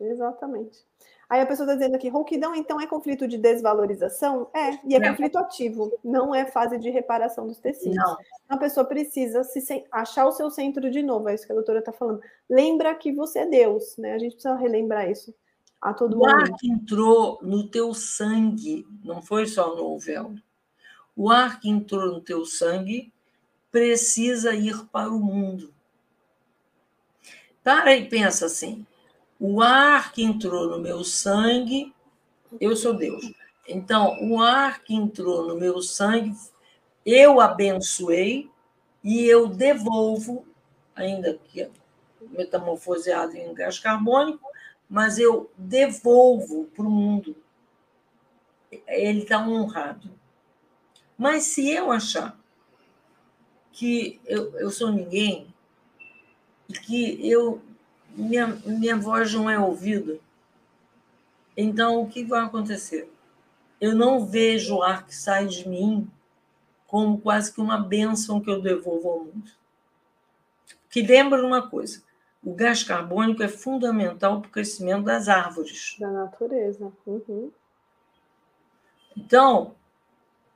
Exatamente. Aí a pessoa está dizendo aqui, rouquidão então é conflito de desvalorização? É, e é, é, conflito ativo, não é fase de reparação dos tecidos. Não. A pessoa precisa se achar o seu centro de novo, é isso que a doutora está falando. Lembra que você é Deus, né? A gente precisa relembrar isso a todo o momento. O ar que entrou no teu sangue, não foi só no véu. O ar que entrou no teu sangue precisa ir para o mundo. Para e pensa assim: o ar que entrou no meu sangue, eu sou Deus. Então, o ar que entrou no meu sangue, eu abençoei e eu devolvo, ainda que metamorfoseado em gás carbônico, mas eu devolvo para o mundo. Ele está honrado. Mas se eu achar que eu, eu sou ninguém que eu minha, minha voz não é ouvida, então o que vai acontecer? Eu não vejo o ar que sai de mim como quase que uma bênção que eu devolvo ao mundo. Que lembra uma coisa: o gás carbônico é fundamental para o crescimento das árvores. Da natureza. Uhum. Então,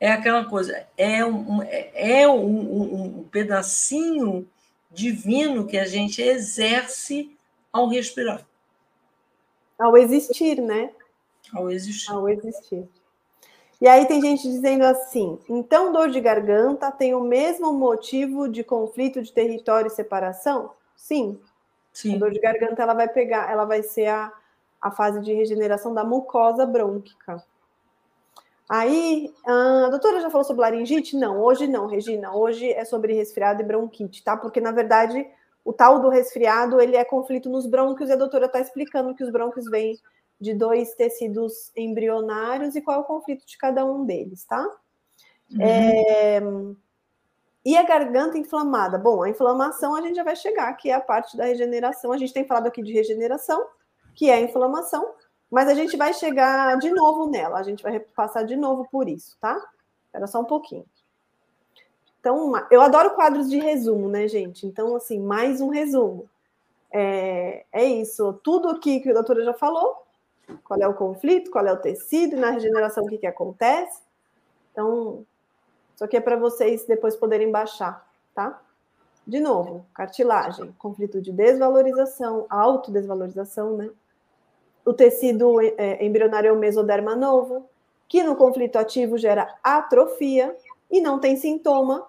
é aquela coisa, é um, é um, um, um pedacinho divino que a gente exerce ao respirar. Ao existir, né? Ao existir. Ao existir. E aí tem gente dizendo assim: então dor de garganta tem o mesmo motivo de conflito de território e separação? Sim. Sim. A dor de garganta ela vai pegar, ela vai ser a, a fase de regeneração da mucosa brônquica. Aí, a doutora já falou sobre laringite? Não, hoje não, Regina. Hoje é sobre resfriado e bronquite, tá? Porque, na verdade, o tal do resfriado, ele é conflito nos brônquios e a doutora está explicando que os brônquios vêm de dois tecidos embrionários e qual é o conflito de cada um deles, tá? Uhum. É... E a garganta inflamada? Bom, a inflamação a gente já vai chegar, que é a parte da regeneração. A gente tem falado aqui de regeneração, que é a inflamação, mas a gente vai chegar de novo nela, a gente vai passar de novo por isso, tá? Espera só um pouquinho. Então, eu adoro quadros de resumo, né, gente? Então, assim, mais um resumo. É, é isso. Tudo aqui que a doutora já falou, qual é o conflito, qual é o tecido, na regeneração o que, que acontece. Então, isso aqui é para vocês depois poderem baixar, tá? De novo, cartilagem, conflito de desvalorização, autodesvalorização, né? o tecido é, embrionário é o mesoderma novo, que no conflito ativo gera atrofia e não tem sintoma.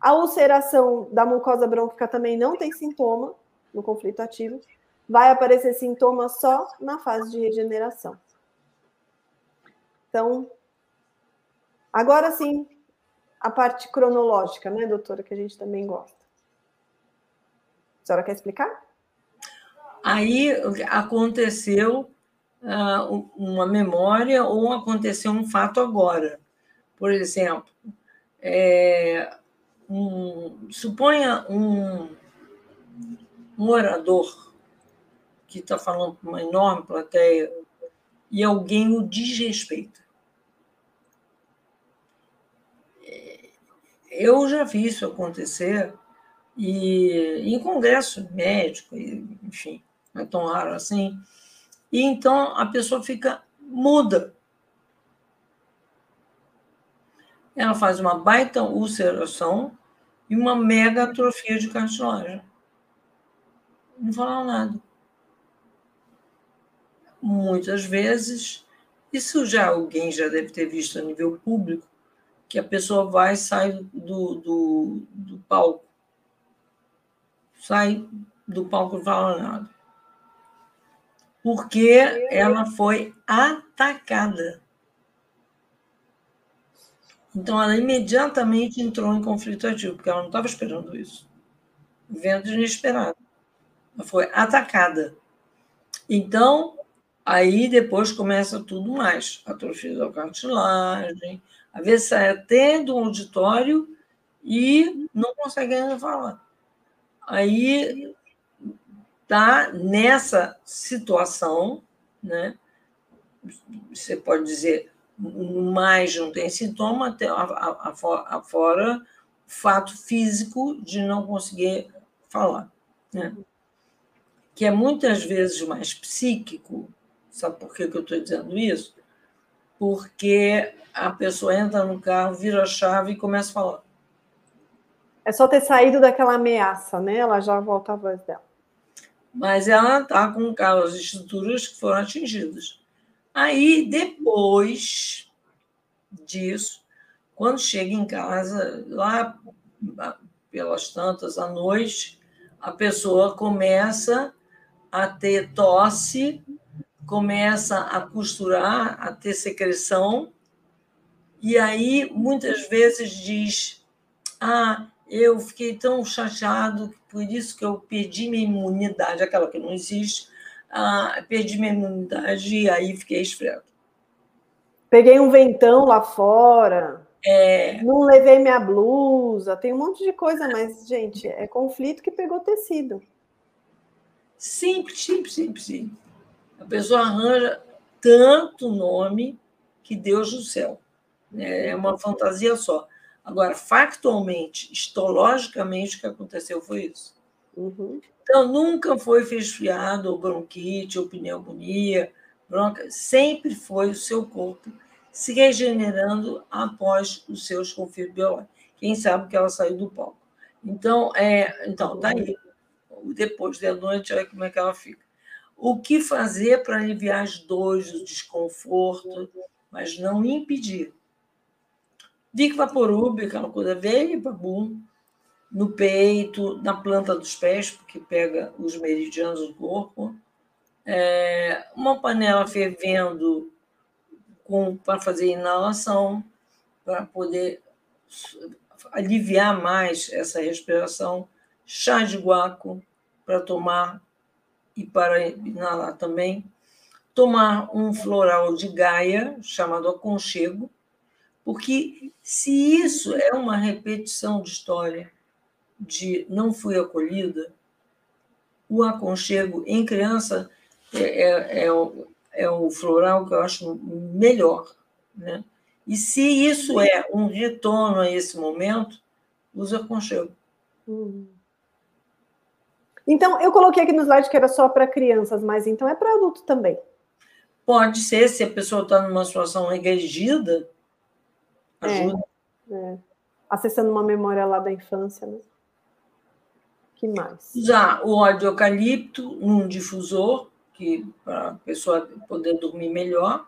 A ulceração da mucosa brônquica também não tem sintoma no conflito ativo. Vai aparecer sintoma só na fase de regeneração. Então, agora sim, a parte cronológica, né, doutora, que a gente também gosta. A senhora quer explicar? Aí aconteceu uh, uma memória ou aconteceu um fato agora. Por exemplo, é, um, suponha um, um orador que está falando para uma enorme plateia e alguém o desrespeita. Eu já vi isso acontecer e em congresso médico, enfim não é tão raro assim. E então a pessoa fica muda. Ela faz uma baita ulceração e uma mega atrofia de cartilagem. Não fala nada. Muitas vezes, isso já alguém já deve ter visto a nível público, que a pessoa vai e sai do, do, do palco. Sai do palco não fala nada porque ela foi atacada. Então, ela imediatamente entrou em conflito ativo, porque ela não estava esperando isso. Vento inesperado. Ela foi atacada. Então, aí depois começa tudo mais. Atrofia da cartilagem, às vezes sai até do auditório e não consegue ainda falar. Aí está nessa situação, né? Você pode dizer, mais não tem sintoma, afora o fato físico de não conseguir falar, né? Que é muitas vezes mais psíquico. Sabe por que eu estou dizendo isso? Porque a pessoa entra no carro, vira a chave e começa a falar. É só ter saído daquela ameaça, né? Ela já volta a voz dela mas ela está com as estruturas que foram atingidas. Aí, depois disso, quando chega em casa, lá pelas tantas à noite, a pessoa começa a ter tosse, começa a costurar, a ter secreção, e aí muitas vezes diz: Ah, eu fiquei tão chateado, por isso que eu perdi minha imunidade, aquela que não existe, ah, perdi minha imunidade e aí fiquei esfriado. Peguei um ventão lá fora, é... não levei minha blusa, tem um monte de coisa, mas, gente, é conflito que pegou tecido. Simples, simples, simples, simples. A pessoa arranja tanto nome que Deus do céu. É uma fantasia só. Agora, factualmente, histologicamente, o que aconteceu foi isso. Uhum. Então, nunca foi resfriado, ou bronquite, ou pneumonia, bronca, sempre foi o seu corpo se regenerando após os seus conflitos biológicos. Quem sabe que ela saiu do palco. Então, é, então tá aí. depois da noite, olha como é que ela fica. O que fazer para aliviar as dores, o desconforto, mas não impedir. Vic Vaporub, aquela coisa velha, babum, no peito, na planta dos pés, porque pega os meridianos do corpo. É, uma panela fervendo para fazer inalação, para poder aliviar mais essa respiração. Chá de guaco para tomar e para inalar também. Tomar um floral de Gaia, chamado aconchego, porque se isso é uma repetição de história de não fui acolhida, o aconchego em criança é, é, é, o, é o floral que eu acho melhor. Né? E se isso é um retorno a esse momento, usa aconchego. Uhum. Então, eu coloquei aqui no slide que era só para crianças, mas então é para adulto também. Pode ser, se a pessoa está numa situação regredida, ajuda. É, é. Acessando uma memória lá da infância, né? que mais? Usar o óleo de eucalipto num difusor, que para a pessoa poder dormir melhor.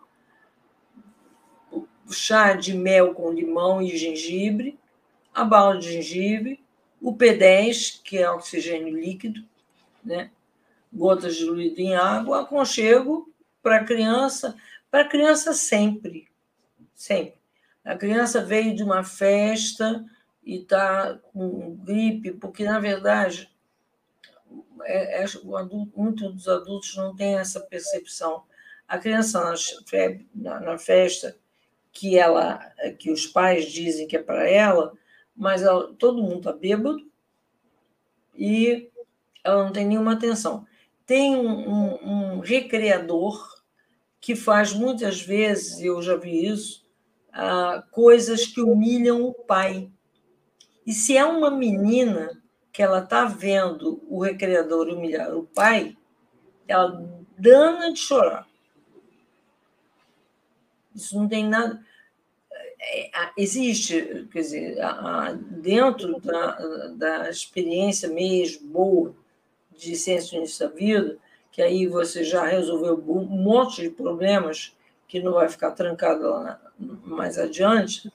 O chá de mel com limão e gengibre, a bala de gengibre, o P10, que é oxigênio líquido, né? gotas diluídas em água, aconchego para a criança, para a criança sempre, sempre. A criança veio de uma festa, e está com gripe, porque, na verdade, é, é, adulto, muitos dos adultos não têm essa percepção. A criança na, na, festa, que ela que os pais dizem que é para ela, mas ela, todo mundo está bêbado e ela não tem nenhuma atenção. Tem um, um, um recreador que faz muitas vezes, eu já vi isso, ah, coisas que humilham o pai. E se é uma menina que ela está vendo o recreador humilhar o pai, ela dana de chorar. Isso não tem nada. É, existe, quer dizer, dentro da, da experiência mesmo boa de ciência início da vida, que aí você já resolveu um monte de problemas que não vai ficar trancado lá mais adiante.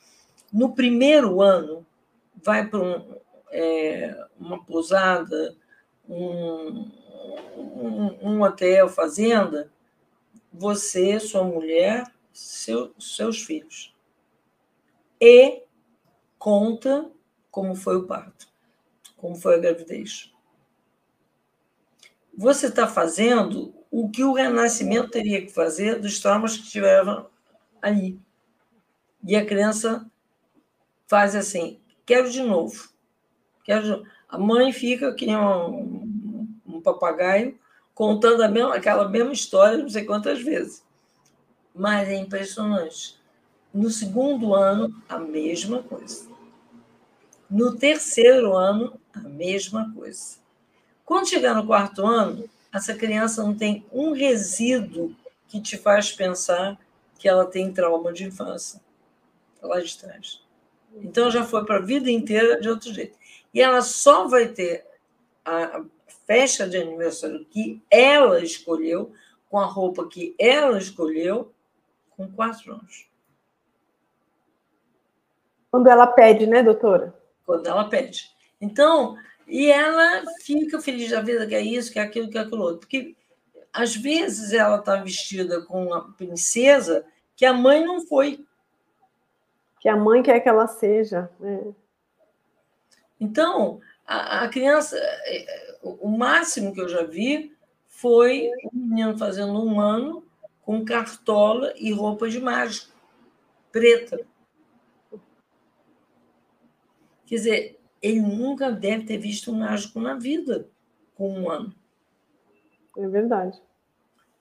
No primeiro ano, vai para um, é, uma pousada, um, um, um, hotel, fazenda, você, sua mulher, seu, seus filhos. E conta como foi o parto, como foi a gravidez. Você está fazendo o que o renascimento teria que fazer dos traumas que tiveram ali. E a criança faz assim: quero de novo. Quero A mãe fica que nem um, um papagaio contando a mesma, aquela mesma história não sei quantas vezes. Mas é impressionante. No segundo ano, a mesma coisa. No terceiro ano, a mesma coisa. Quando chegar no quarto ano, essa criança não tem um resíduo que te faz pensar que ela tem trauma de infância lá de trás. Então já foi para a vida inteira de outro jeito. E ela só vai ter a festa de aniversário que ela escolheu, com a roupa que ela escolheu, com quatro anos. Quando ela pede, né, doutora? Quando ela pede. Então, e ela fica feliz da vida, que é isso, que é aquilo, que é aquilo outro. Porque, às vezes, ela está vestida com uma princesa que a mãe não foi que a mãe quer que ela seja. Né? Então, a, a, criança, é, o máximo que eu já vi foi um menino fazendo um ano com cartola e roupa de mágico, preta. Quer dizer, ele nunca deve ter visto um mágico na vida com um ano. É verdade.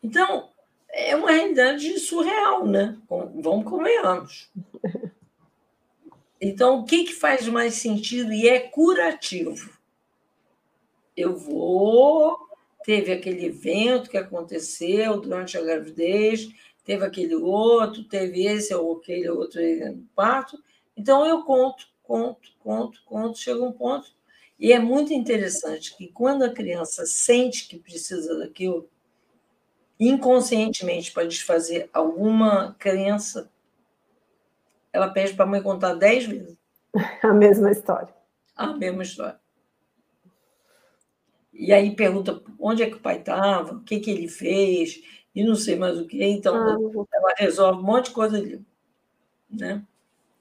Então, é uma realidade surreal, né? Vamos convenhamos. Então, o que, que faz mais sentido e é curativo? Eu vou. Teve aquele evento que aconteceu durante a gravidez, teve aquele outro, teve esse ou aquele outro parto. Então, eu conto, conto, conto, conto, chega um ponto E é muito interessante que quando a criança sente que precisa daquilo, inconscientemente para desfazer alguma crença, ela pede para a mãe contar dez vezes. A mesma história. A mesma história. E aí pergunta onde é que o pai estava, o que, que ele fez, e não sei mais o que. Então, ah, ela resolve um monte de coisa ali. Né?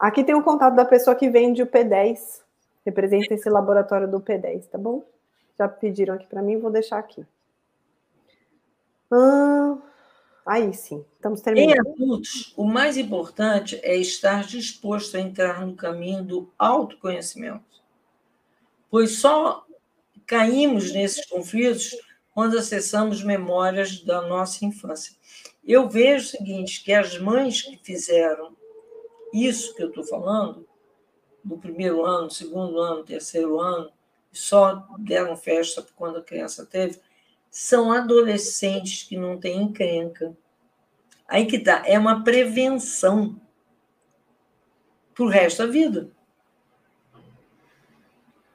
Aqui tem o contato da pessoa que vende o P10, representa esse laboratório do P10, tá bom? Já pediram aqui para mim, vou deixar aqui. Ah, aí sim, estamos terminando. Em adultos, o mais importante é estar disposto a entrar no caminho do autoconhecimento, pois só caímos nesses conflitos quando acessamos memórias da nossa infância. Eu vejo o seguinte, que as mães que fizeram isso que eu estou falando, no primeiro ano, segundo ano, terceiro ano, só deram festa quando a criança teve, são adolescentes que não têm encrenca. Aí que tá, é uma prevenção para o resto da vida.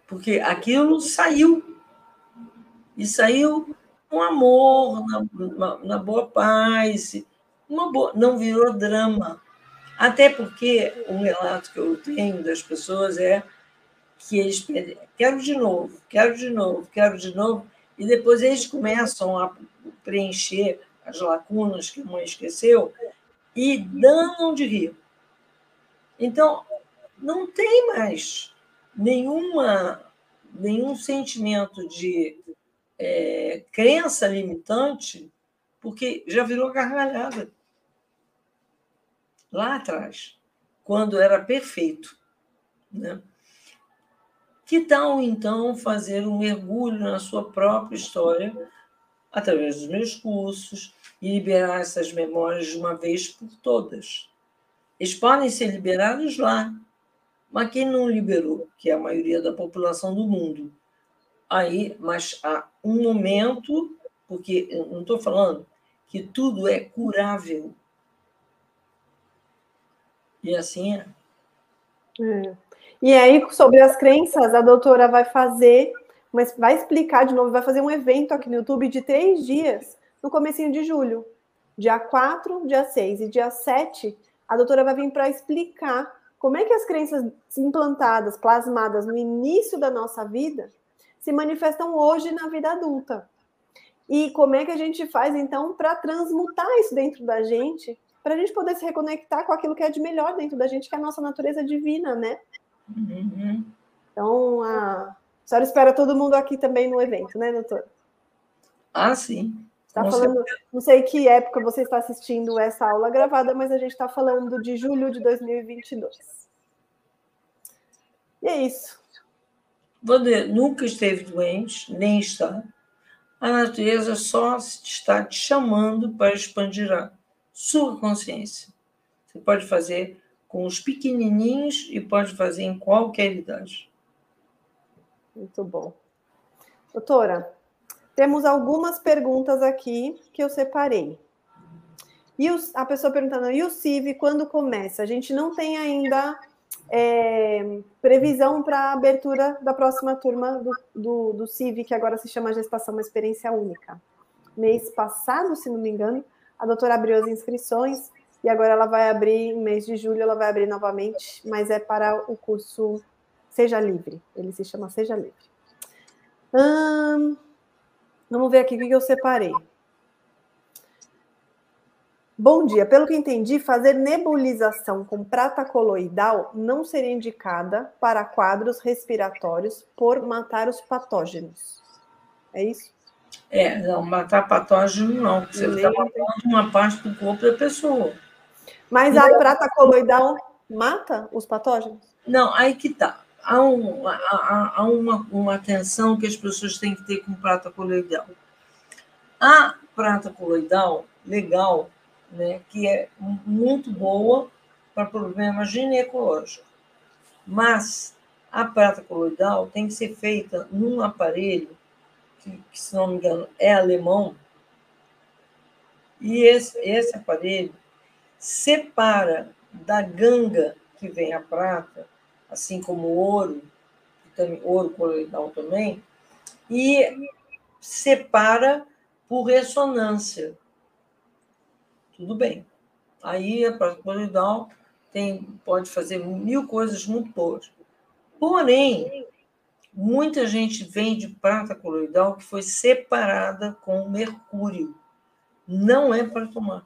Porque aquilo saiu. E saiu com amor, na, na, na boa paz, uma boa, não virou drama. Até porque um relato que eu tenho das pessoas é que eles pedem, quero de novo, quero de novo, quero de novo, e depois eles começam a preencher as lacunas que a mãe esqueceu e danam de rir. Então, não tem mais nenhuma, nenhum sentimento de é, crença limitante, porque já virou gargalhada lá atrás, quando era perfeito. Né? Que tal, então, fazer um mergulho na sua própria história, através dos meus cursos, e liberar essas memórias de uma vez por todas? Eles podem ser liberados lá, mas quem não liberou, que é a maioria da população do mundo, aí, mas há um momento, porque eu não estou falando que tudo é curável, e assim é. é. E aí, sobre as crenças, a doutora vai fazer, mas vai explicar de novo, vai fazer um evento aqui no YouTube de três dias, no comecinho de julho. Dia 4, dia 6 e dia 7, a doutora vai vir para explicar como é que as crenças implantadas, plasmadas no início da nossa vida, se manifestam hoje na vida adulta. E como é que a gente faz, então, para transmutar isso dentro da gente para a gente poder se reconectar com aquilo que é de melhor dentro da gente, que é a nossa natureza divina, né? Uhum. Então, a... a senhora espera todo mundo aqui também no evento, né, doutor? Ah, sim. Está falando, não sei que época você está assistindo essa aula gravada, mas a gente está falando de julho de 2022. E é isso. Você nunca esteve doente, nem está. A natureza só está te chamando para expandir sua consciência. Você pode fazer com os pequenininhos e pode fazer em qualquer idade. Muito bom. Doutora, temos algumas perguntas aqui que eu separei. E os, a pessoa perguntando, e o CIV, quando começa? A gente não tem ainda é, previsão para a abertura da próxima turma do, do, do CIV, que agora se chama Gestação Uma Experiência Única. Mês passado, se não me engano, a doutora abriu as inscrições e agora ela vai abrir, em mês de julho, ela vai abrir novamente, mas é para o curso Seja Livre. Ele se chama Seja Livre. Hum, vamos ver aqui o que eu separei. Bom dia. Pelo que entendi, fazer nebulização com prata coloidal não seria indicada para quadros respiratórios por matar os patógenos. É isso? É, não, matar patógeno não, porque você está matando uma parte do corpo da pessoa. Mas a prata coloidal mata os patógenos? Não, aí que tá. Há, um, há, há uma, uma atenção que as pessoas têm que ter com prata coloidal. A prata coloidal, legal, né, que é muito boa para problemas ginecológicos. Mas a prata coloidal tem que ser feita num aparelho que, que, se não me engano, é alemão, e esse, esse aparelho separa da ganga que vem a prata, assim como o ouro, que ouro coloidal também, e separa por ressonância. Tudo bem. Aí a prata coloidal tem, pode fazer mil coisas muito boas. Porém, muita gente vende prata coloidal que foi separada com mercúrio. Não é para tomar.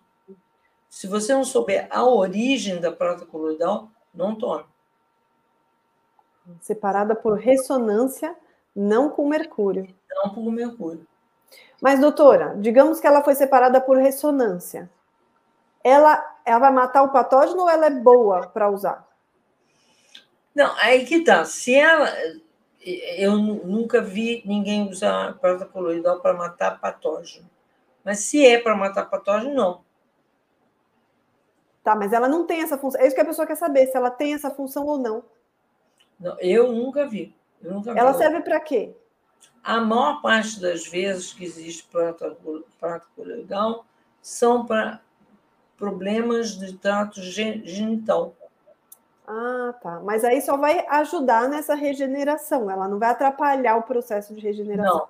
Se você não souber a origem da prata coloidal, não tome. Separada por ressonância, não com mercúrio. Não por mercúrio. Mas, doutora, digamos que ela foi separada por ressonância. Ela, ela vai matar o patógeno ou ela é boa para usar? Não, aí que tá. Se ela. Eu nunca vi ninguém usar prata coloidal para matar patógeno. Mas se é para matar patógeno, não. Tá, mas ela não tem essa função. É isso que a pessoa quer saber, se ela tem essa função ou não. não eu nunca vi. Eu nunca ela vi. serve para quê? A maior parte das vezes que existe prata coloidal são para problemas de trato genital. Ah, tá. Mas aí só vai ajudar nessa regeneração, ela não vai atrapalhar o processo de regeneração. Não.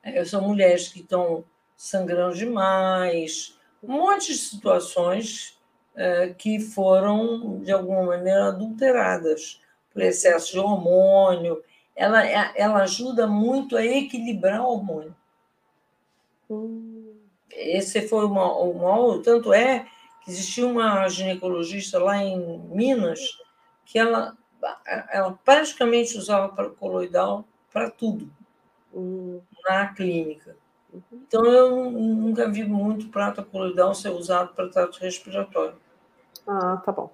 É, são mulheres que estão sangrando demais, um monte de situações é, que foram, de alguma maneira, adulteradas por excesso de hormônio. Ela, é, ela ajuda muito a equilibrar o hormônio. Hum. Esse foi uma, uma. Tanto é que existia uma ginecologista lá em Minas que ela, ela praticamente usava coloidal para tudo hum. na clínica. Uhum. Então, eu nunca vi muito prata coloidal ser usado para trato respiratório. Ah, tá bom.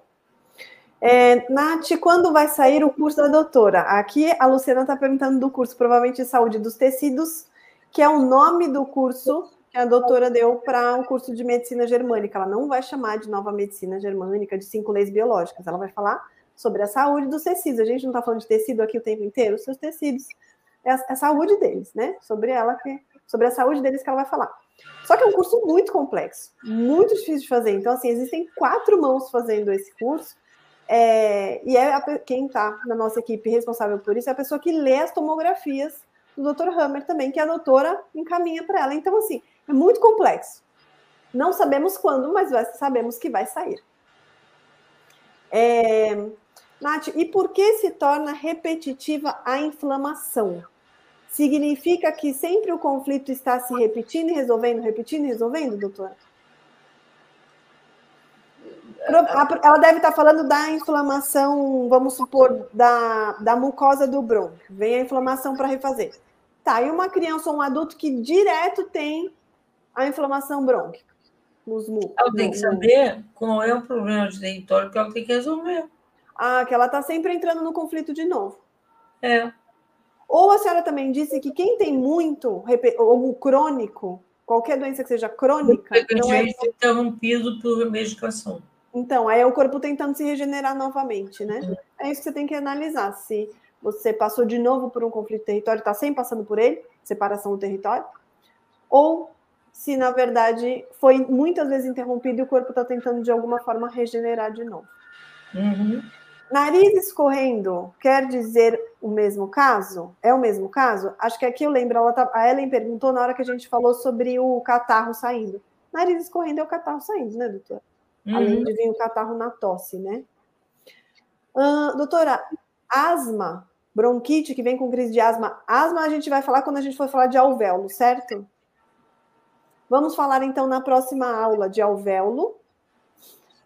É, Nath, quando vai sair o curso da doutora? Aqui a Luciana está perguntando do curso, provavelmente Saúde dos Tecidos, que é o nome do curso que a doutora deu para o um curso de medicina germânica. Ela não vai chamar de nova medicina germânica, de cinco leis biológicas. Ela vai falar sobre a saúde dos tecidos. A gente não está falando de tecido aqui o tempo inteiro, os seus tecidos. É a, é a saúde deles, né? Sobre ela, que, sobre a saúde deles que ela vai falar. Só que é um curso muito complexo, muito difícil de fazer. Então, assim, existem quatro mãos fazendo esse curso. É, e é a, quem está na nossa equipe responsável por isso é a pessoa que lê as tomografias do Dr. Hammer também, que a doutora encaminha para ela. Então, assim, é muito complexo. Não sabemos quando, mas sabemos que vai sair. É, Nath, e por que se torna repetitiva a inflamação? Significa que sempre o conflito está se repetindo e resolvendo, repetindo e resolvendo, doutora? Ela deve estar falando da inflamação, vamos supor, da, da mucosa do bronco. Vem a inflamação para refazer. Tá, e uma criança ou um adulto que direto tem a inflamação brônquica. Ela tem que saber qual é o problema de território que ela tem que resolver. Ah, que ela está sempre entrando no conflito de novo. É. Ou a senhora também disse que quem tem muito, ou crônico, qualquer doença que seja crônica. Não é interrompido por medicação. Então, aí é o corpo tentando se regenerar novamente, né? Uhum. É isso que você tem que analisar. Se você passou de novo por um conflito de território, está sempre passando por ele, separação do território, ou se na verdade foi muitas vezes interrompido e o corpo está tentando de alguma forma regenerar de novo. Uhum. Nariz escorrendo quer dizer o mesmo caso? É o mesmo caso? Acho que aqui eu lembro, ela tá, a Ellen perguntou na hora que a gente falou sobre o catarro saindo. Nariz escorrendo é o catarro saindo, né, doutora? Uhum. Além de vir o catarro na tosse, né? Uh, doutora, asma, bronquite que vem com crise de asma. Asma a gente vai falar quando a gente for falar de alvéolo, certo? Vamos falar então na próxima aula de alvéolo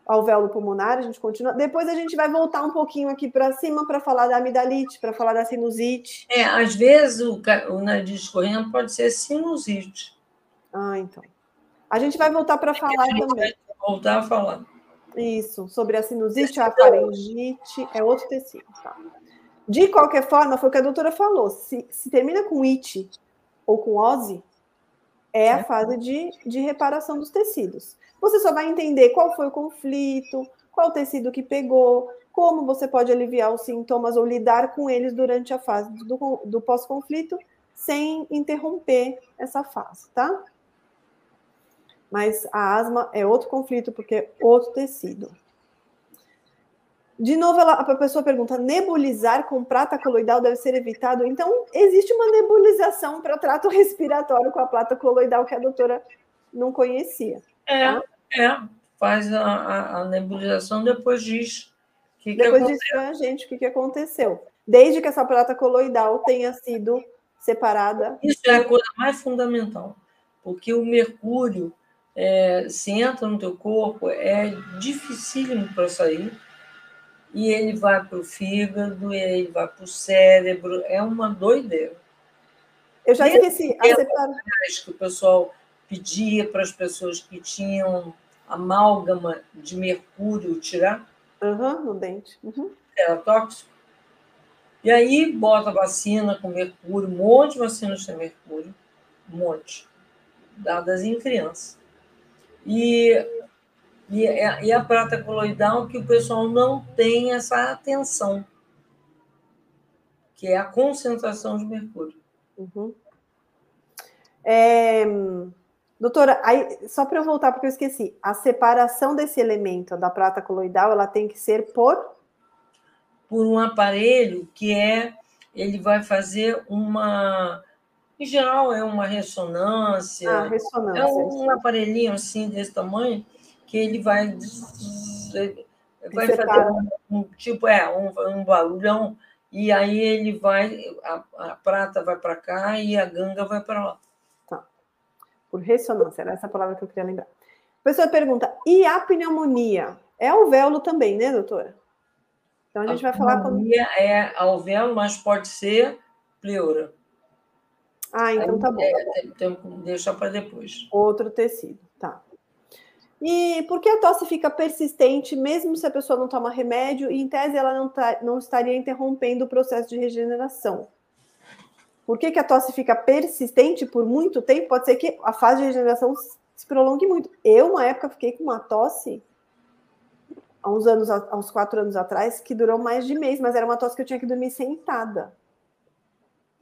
alvéolo pulmonar, a gente continua. Depois a gente vai voltar um pouquinho aqui para cima para falar da amidalite, para falar da sinusite. É, às vezes o, o nariz escorrendo pode ser sinusite. Ah, então. A gente vai voltar para falar também. voltar a falar. Isso, sobre a sinusite, a faringite, é outro tecido. Tá? De qualquer forma, foi o que a doutora falou. Se, se termina com it ou com ose, é a fase de, de reparação dos tecidos. Você só vai entender qual foi o conflito, qual tecido que pegou, como você pode aliviar os sintomas ou lidar com eles durante a fase do, do pós-conflito, sem interromper essa fase, tá? Mas a asma é outro conflito, porque é outro tecido. De novo, ela, a pessoa pergunta: nebulizar com prata coloidal deve ser evitado? Então, existe uma nebulização para trato respiratório com a prata coloidal que a doutora não conhecia. É, tá? é. Faz a, a, a, nebulização, depois diz. Que depois que diz para a gente o que, que aconteceu. Desde que essa prata coloidal tenha sido separada. Isso é a coisa mais fundamental, porque o mercúrio, é, se entra no teu corpo, é dificílimo para sair e ele vai para o fígado, e ele vai para o cérebro, é uma doideira. Eu já esqueci. A separa... que o pessoal pedia para as pessoas que tinham amálgama de mercúrio tirar. Uhum, no dente. Uhum. Era tóxico. E aí bota vacina com mercúrio, um monte de vacinas com mercúrio, um monte, dadas em criança. E e, e a prata coloidal que o pessoal não tem essa atenção, que é a concentração de mercúrio. Uhum. É, doutora, aí, só para eu voltar, porque eu esqueci, a separação desse elemento da prata coloidal, ela tem que ser por? Por um aparelho que é, ele vai fazer uma, em geral é uma ressonância. Ah, ressonância. É um aparelhinho assim, desse tamanho, que ele vai, vai fazer um, um, tipo, é, um, um barulhão, e aí ele vai, a, a prata vai para cá e a ganga vai para lá. Por ressonância, era essa palavra que eu queria lembrar. A pessoa pergunta, e a pneumonia? É alvéolo também, né, doutora? Então a gente a vai falar com. Pneumonia é alvéolo, mas pode ser pleura. Ah, então tá bom. É, tá deixa para depois. Outro tecido, tá. E por que a tosse fica persistente, mesmo se a pessoa não toma remédio, e em tese ela não, tá, não estaria interrompendo o processo de regeneração? Por que, que a tosse fica persistente por muito tempo? Pode ser que a fase de regeneração se prolongue muito. Eu, uma época, fiquei com uma tosse, há uns anos, há uns quatro anos atrás, que durou mais de mês, mas era uma tosse que eu tinha que dormir sentada.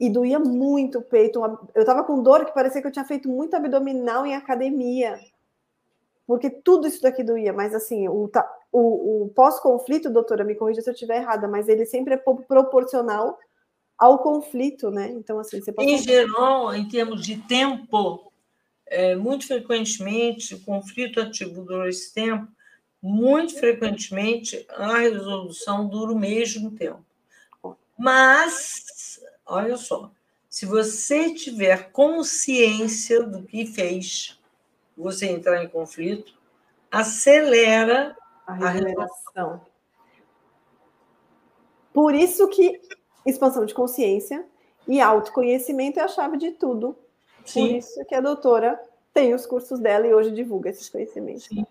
E doía muito o peito. Eu tava com dor que parecia que eu tinha feito muito abdominal em academia porque tudo isso daqui doía, mas assim, o, o, o pós-conflito, doutora, me corrija se eu estiver errada, mas ele sempre é proporcional ao conflito, né? Então, assim, você pode... Em geral, em termos de tempo, é, muito frequentemente, o conflito ativo dura esse tempo, muito frequentemente a resolução dura o mesmo tempo. Mas, olha só, se você tiver consciência do que fez, você entrar em conflito, acelera a regeneração. Por isso que expansão de consciência e autoconhecimento é a chave de tudo. Sim. Por isso que a doutora tem os cursos dela e hoje divulga esses conhecimentos. Sim.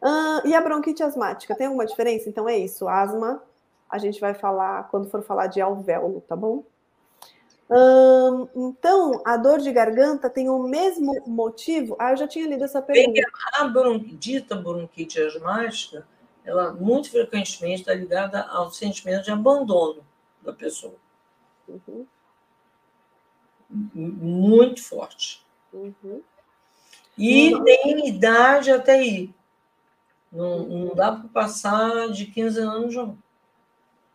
Ah, e a bronquite asmática, tem alguma diferença? Então é isso, asma, a gente vai falar quando for falar de alvéolo, tá bom? Hum, então, a dor de garganta tem o mesmo motivo? Ah, eu já tinha lido essa pergunta. A bronquite, bronquite asmática, ela muito frequentemente está ligada ao sentimento de abandono da pessoa. Uhum. Muito forte. Uhum. E uhum. tem idade até aí. Não, não dá para passar de 15 anos, não.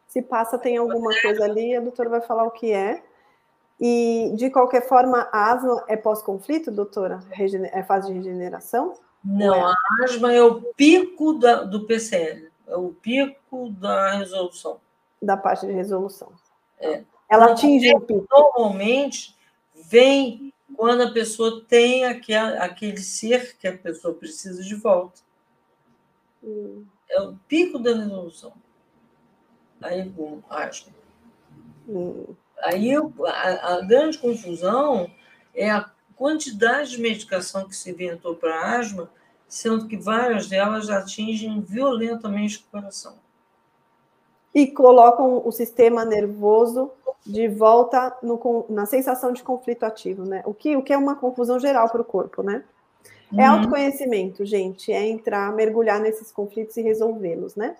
Se passa, tem alguma coisa ali, a doutora vai falar o que é. E, de qualquer forma, a asma é pós-conflito, doutora? É fase de regeneração? Não, é? a asma é o pico da, do PCL, é o pico da resolução. Da parte de resolução. É. Ela então, atinge o pico. Normalmente, vem quando a pessoa tem aquele, aquele ser que a pessoa precisa de volta. Hum. É o pico da resolução. Aí, com asma. Hum. Aí a, a grande confusão é a quantidade de medicação que se inventou para asma, sendo que várias delas atingem violentamente o coração. E colocam o sistema nervoso de volta no, na sensação de conflito ativo, né? O que, o que é uma confusão geral para o corpo, né? É uhum. autoconhecimento, gente, é entrar, mergulhar nesses conflitos e resolvê-los, né?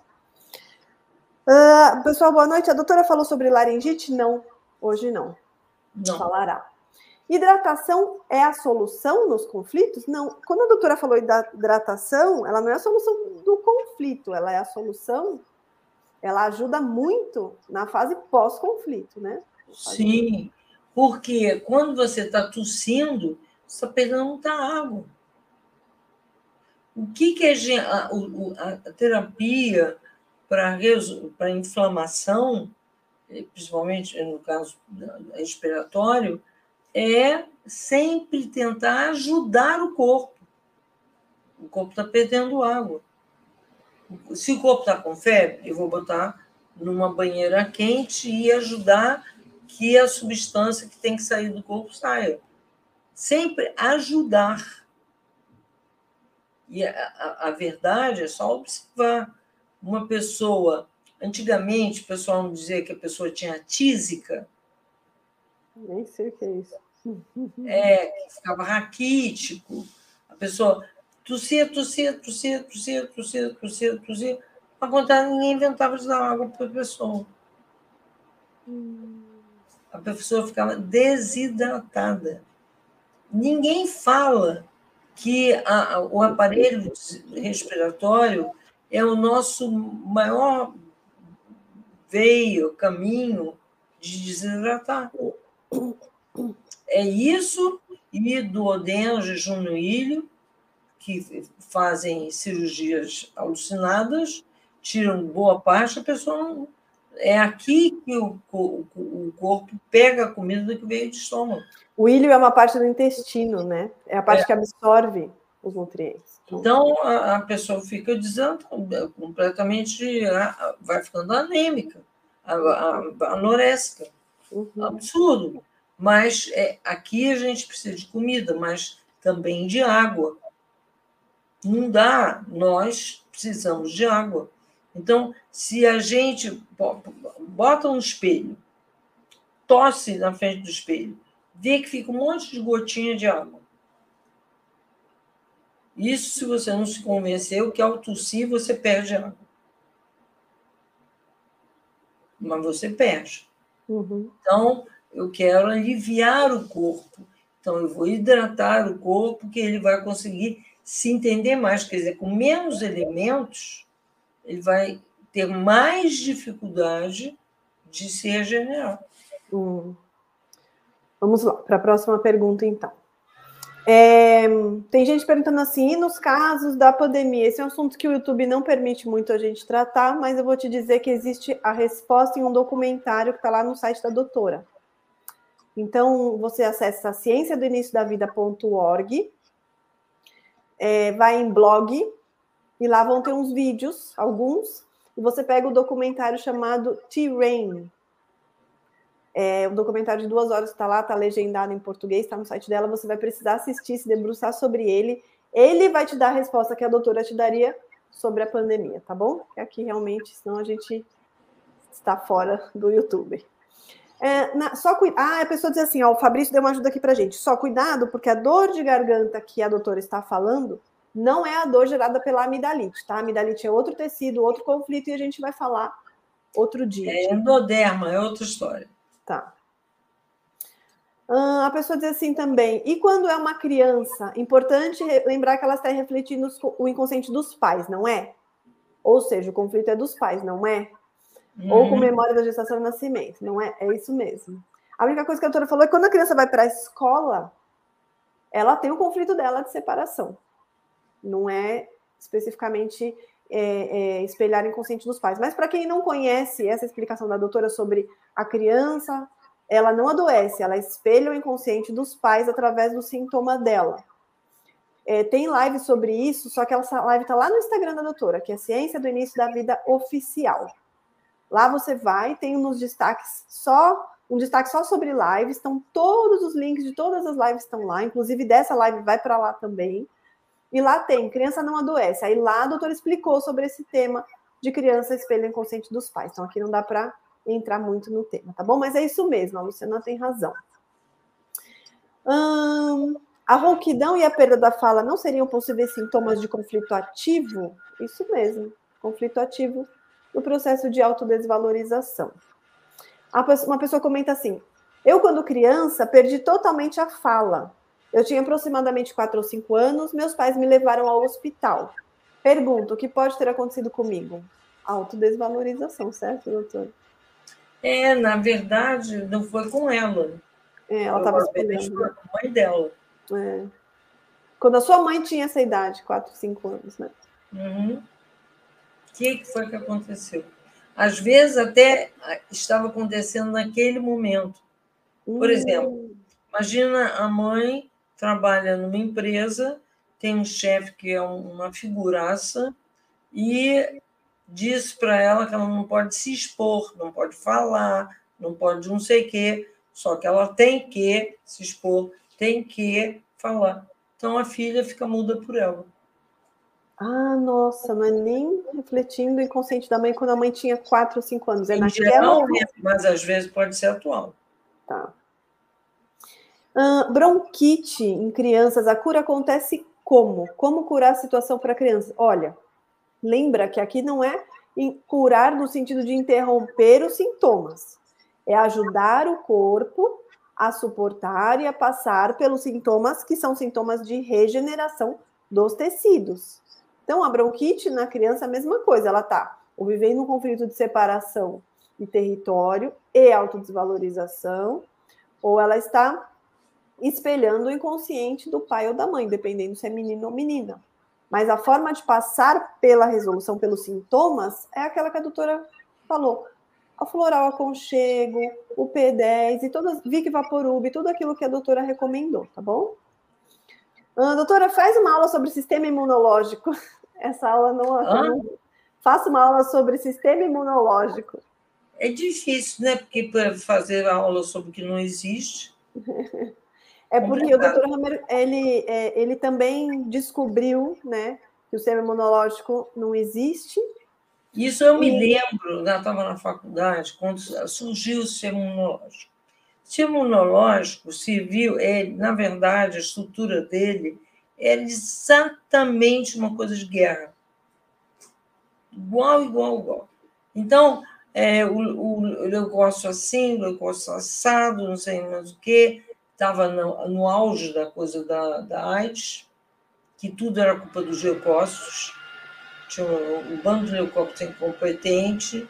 Uh, pessoal, boa noite. A doutora falou sobre laringite? Não, Hoje não. Não. Falará. Hidratação é a solução nos conflitos? Não. Quando a doutora falou hidratação, ela não é a solução do conflito, ela é a solução, ela ajuda muito na fase pós-conflito, né? Sim, porque quando você está tossindo, você está pegando muita água. O que, que a, a, a terapia para inflamação, principalmente no caso respiratório, é sempre tentar ajudar o corpo. O corpo está perdendo água. Se o corpo está com febre, eu vou botar numa banheira quente e ajudar que a substância que tem que sair do corpo saia. Sempre ajudar. E a, a, a verdade é só observar. Uma pessoa, antigamente, o pessoal não dizia que a pessoa tinha tísica, nem sei o que é isso. É, que ficava raquítico. A pessoa tossia, tossia, tossia, tossia, tossia, tossia, tossia. Para contar, ninguém inventava de dar água para a pessoa. A pessoa ficava desidratada. Ninguém fala que a, o aparelho respiratório é o nosso maior veio, caminho de desidratar. É isso e do odeno, jejum no ilho, que fazem cirurgias alucinadas, tiram boa parte, a pessoa não... É aqui que o, o, o corpo pega a comida que veio de estômago. O ilho é uma parte do intestino, né? É a parte é. que absorve os nutrientes. Então, a, a pessoa fica dizendo completamente, vai ficando anêmica, anorésica. Uhum. Absurdo. Mas é, aqui a gente precisa de comida, mas também de água. Não dá, nós precisamos de água. Então, se a gente bota um espelho, tosse na frente do espelho, vê que fica um monte de gotinha de água. Isso se você não se convenceu que ao tossir você perde água. Mas você perde. Uhum. Então, eu quero aliviar o corpo. Então, eu vou hidratar o corpo, que ele vai conseguir se entender mais. Quer dizer, com menos elementos, ele vai ter mais dificuldade de se regenerar. Hum. Vamos lá, para a próxima pergunta, então. É, tem gente perguntando assim, e nos casos da pandemia? Esse é um assunto que o YouTube não permite muito a gente tratar, mas eu vou te dizer que existe a resposta em um documentário que está lá no site da doutora. Então, você acessa ciência do início da vida.org, é, vai em blog, e lá vão ter uns vídeos, alguns, e você pega o documentário chamado T-Rain. É um documentário de duas horas está lá, está legendado em português, está no site dela, você vai precisar assistir, se debruçar sobre ele. Ele vai te dar a resposta que a doutora te daria sobre a pandemia, tá bom? Que aqui realmente, senão a gente está fora do YouTube. É, na, só Ah, a pessoa diz assim: ó, o Fabrício deu uma ajuda aqui pra gente. Só cuidado, porque a dor de garganta que a doutora está falando não é a dor gerada pela amidalite, tá? A amidalite é outro tecido, outro conflito, e a gente vai falar outro dia. É endoderma, é outra história. Tá. A pessoa diz assim também, e quando é uma criança? Importante lembrar que ela está refletindo o inconsciente dos pais, não é? Ou seja, o conflito é dos pais, não é? Uhum. Ou com uhum. memória da gestação e nascimento. Não é? É isso mesmo. A única coisa que a doutora falou é que quando a criança vai para a escola, ela tem o conflito dela de separação. Não é especificamente é, é, espelhar inconsciente dos pais. Mas para quem não conhece essa explicação da doutora sobre a criança, ela não adoece, ela espelha o inconsciente dos pais através do sintoma dela. É, tem live sobre isso, só que essa live está lá no Instagram da doutora, que é Ciência do Início da Vida Oficial. Lá você vai, tem nos destaques só um destaque só sobre lives, estão todos os links de todas as lives estão lá, inclusive dessa live vai para lá também. E lá tem criança não adoece. Aí lá a doutora explicou sobre esse tema de criança espelho inconsciente dos pais. Então aqui não dá para entrar muito no tema, tá bom? Mas é isso mesmo, a Luciana tem razão. Hum, a rouquidão e a perda da fala não seriam possíveis sintomas de conflito ativo? Isso mesmo, conflito ativo no processo de autodesvalorização. Uma pessoa comenta assim: Eu, quando criança, perdi totalmente a fala. Eu tinha aproximadamente 4 ou 5 anos, meus pais me levaram ao hospital. Pergunto, o que pode ter acontecido comigo? Autodesvalorização, certo, doutor? É, na verdade, não foi com ela. É, ela estava esperando. Com a mãe dela. É. Quando a sua mãe tinha essa idade, 4, 5 anos, né? Uhum. O que foi que aconteceu? Às vezes até estava acontecendo naquele momento. Por hum. exemplo, imagina a mãe trabalha numa empresa, tem um chefe que é uma figuraça e diz para ela que ela não pode se expor, não pode falar, não pode não sei o quê, só que ela tem que se expor, tem que falar. Então a filha fica muda por ela. Ah, nossa, não é nem refletindo o inconsciente da mãe quando a mãe tinha 4 ou 5 anos. É em naquela. Geral, mas às vezes pode ser atual. Tá. Bronquite em crianças, a cura acontece como? Como curar a situação para criança? Olha, lembra que aqui não é curar no sentido de interromper os sintomas, é ajudar o corpo a suportar e a passar pelos sintomas que são sintomas de regeneração dos tecidos. Então, a bronquite na criança é a mesma coisa, ela está ou vivendo um conflito de separação de território e autodesvalorização, ou ela está espelhando o inconsciente do pai ou da mãe, dependendo se é menino ou menina. Mas a forma de passar pela resolução, pelos sintomas, é aquela que a doutora falou a Floral Aconchego, o P10 e todas, Vic Vaporub, tudo aquilo que a doutora recomendou, tá bom? Ah, doutora, faz uma aula sobre sistema imunológico. Essa aula não. Ah? Faça uma aula sobre sistema imunológico. É difícil, né? Porque para fazer aula sobre o que não existe. é porque o doutor Hammer, ele, é, ele também descobriu, né, que o sistema imunológico não existe isso eu me lembro, eu estava na faculdade, quando surgiu o sistema imunológico. O sistema imunológico civil, ele, na verdade, a estrutura dele era exatamente uma coisa de guerra. Igual, igual, igual. Então, é, o, o leucócito assim, o leucócito assado, não sei mais o quê, estava no, no auge da coisa da, da AIDS, que tudo era culpa dos leucócitos tinha um, um bando de helicóptero incompetente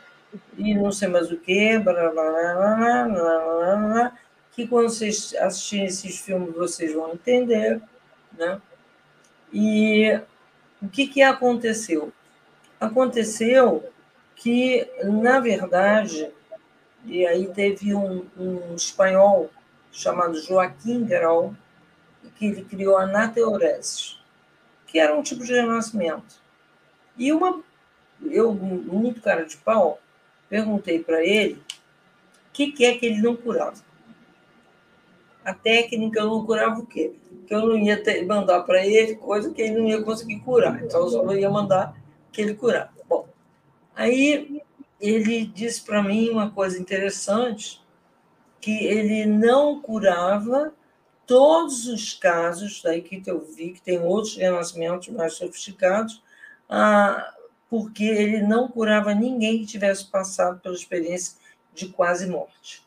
e não sei mais o que, blá, blá, blá, que quando vocês assistirem esses filmes vocês vão entender, né? E o que, que aconteceu? Aconteceu que, na verdade, e aí teve um, um espanhol chamado Joaquim Grau, que ele criou a nateoresis, que era um tipo de renascimento. E uma, eu, muito cara de pau, perguntei para ele o que, que é que ele não curava. A técnica não curava o quê? Que eu não ia ter, mandar para ele coisa que ele não ia conseguir curar. Então eu só ia mandar que ele curava. Bom, aí ele disse para mim uma coisa interessante, que ele não curava todos os casos, daí que eu vi que tem outros renascimentos mais sofisticados, ah, porque ele não curava ninguém que tivesse passado pela experiência de quase morte.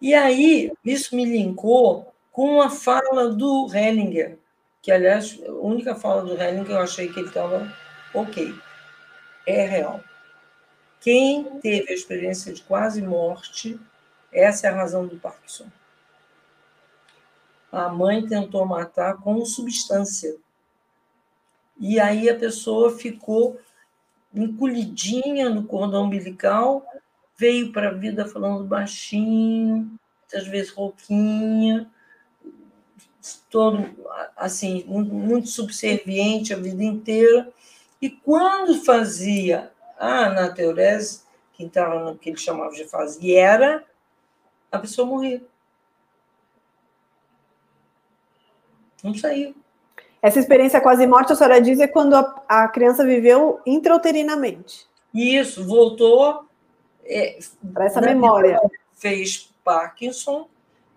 E aí, isso me linkou com a fala do Hellinger, que, aliás, a única fala do Hellinger eu achei que ele estava ok. É real. Quem teve a experiência de quase morte, essa é a razão do Parkinson. A mãe tentou matar com substância. E aí a pessoa ficou encolhidinha no cordão umbilical, veio para a vida falando baixinho, muitas vezes rouquinha, todo assim, muito subserviente a vida inteira. E quando fazia a anateurese, que estava no que ele chamava de fase, era, a pessoa morria. Não saiu. Essa experiência quase morte, a senhora diz, é quando a, a criança viveu intrauterinamente. Isso, voltou. É, Para essa memória. Fez Parkinson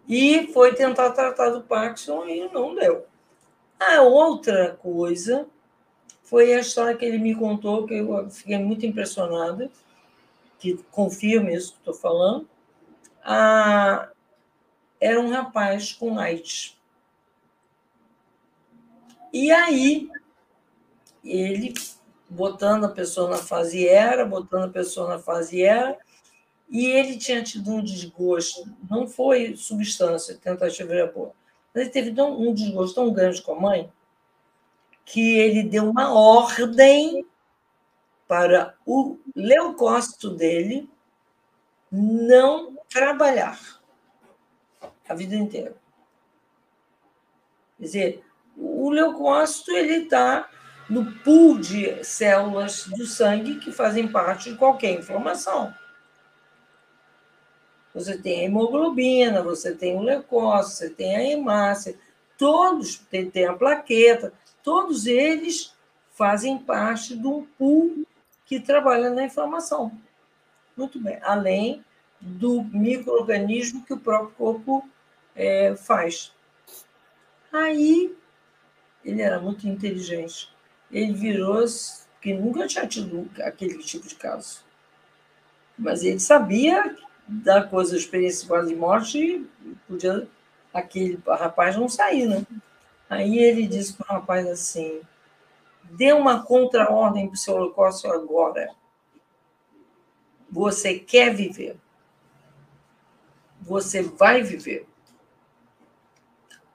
e foi tentar tratar do Parkinson e não deu. A outra coisa foi a história que ele me contou, que eu fiquei muito impressionada, que confirma isso que estou falando. ah, era um rapaz com AIDS. E aí, ele botando a pessoa na fase era, botando a pessoa na fase era, e ele tinha tido um desgosto, não foi substância, tentativa de aborto, mas ele teve um desgosto tão grande com a mãe que ele deu uma ordem para o leucócito dele não trabalhar a vida inteira. Quer dizer, o leucócito ele está no pool de células do sangue que fazem parte de qualquer inflamação. Você tem a hemoglobina, você tem o leucócito, você tem a hemácia, todos, tem a plaqueta, todos eles fazem parte de um pool que trabalha na inflamação. Muito bem. Além do microorganismo que o próprio corpo é, faz. Aí ele era muito inteligente. Ele virou que nunca tinha tido aquele tipo de caso. Mas ele sabia da coisa, experiência de morte, e podia aquele rapaz não sair, né? Aí ele disse para o rapaz assim: dê uma contra-ordem para o seu holocausto agora. Você quer viver. Você vai viver.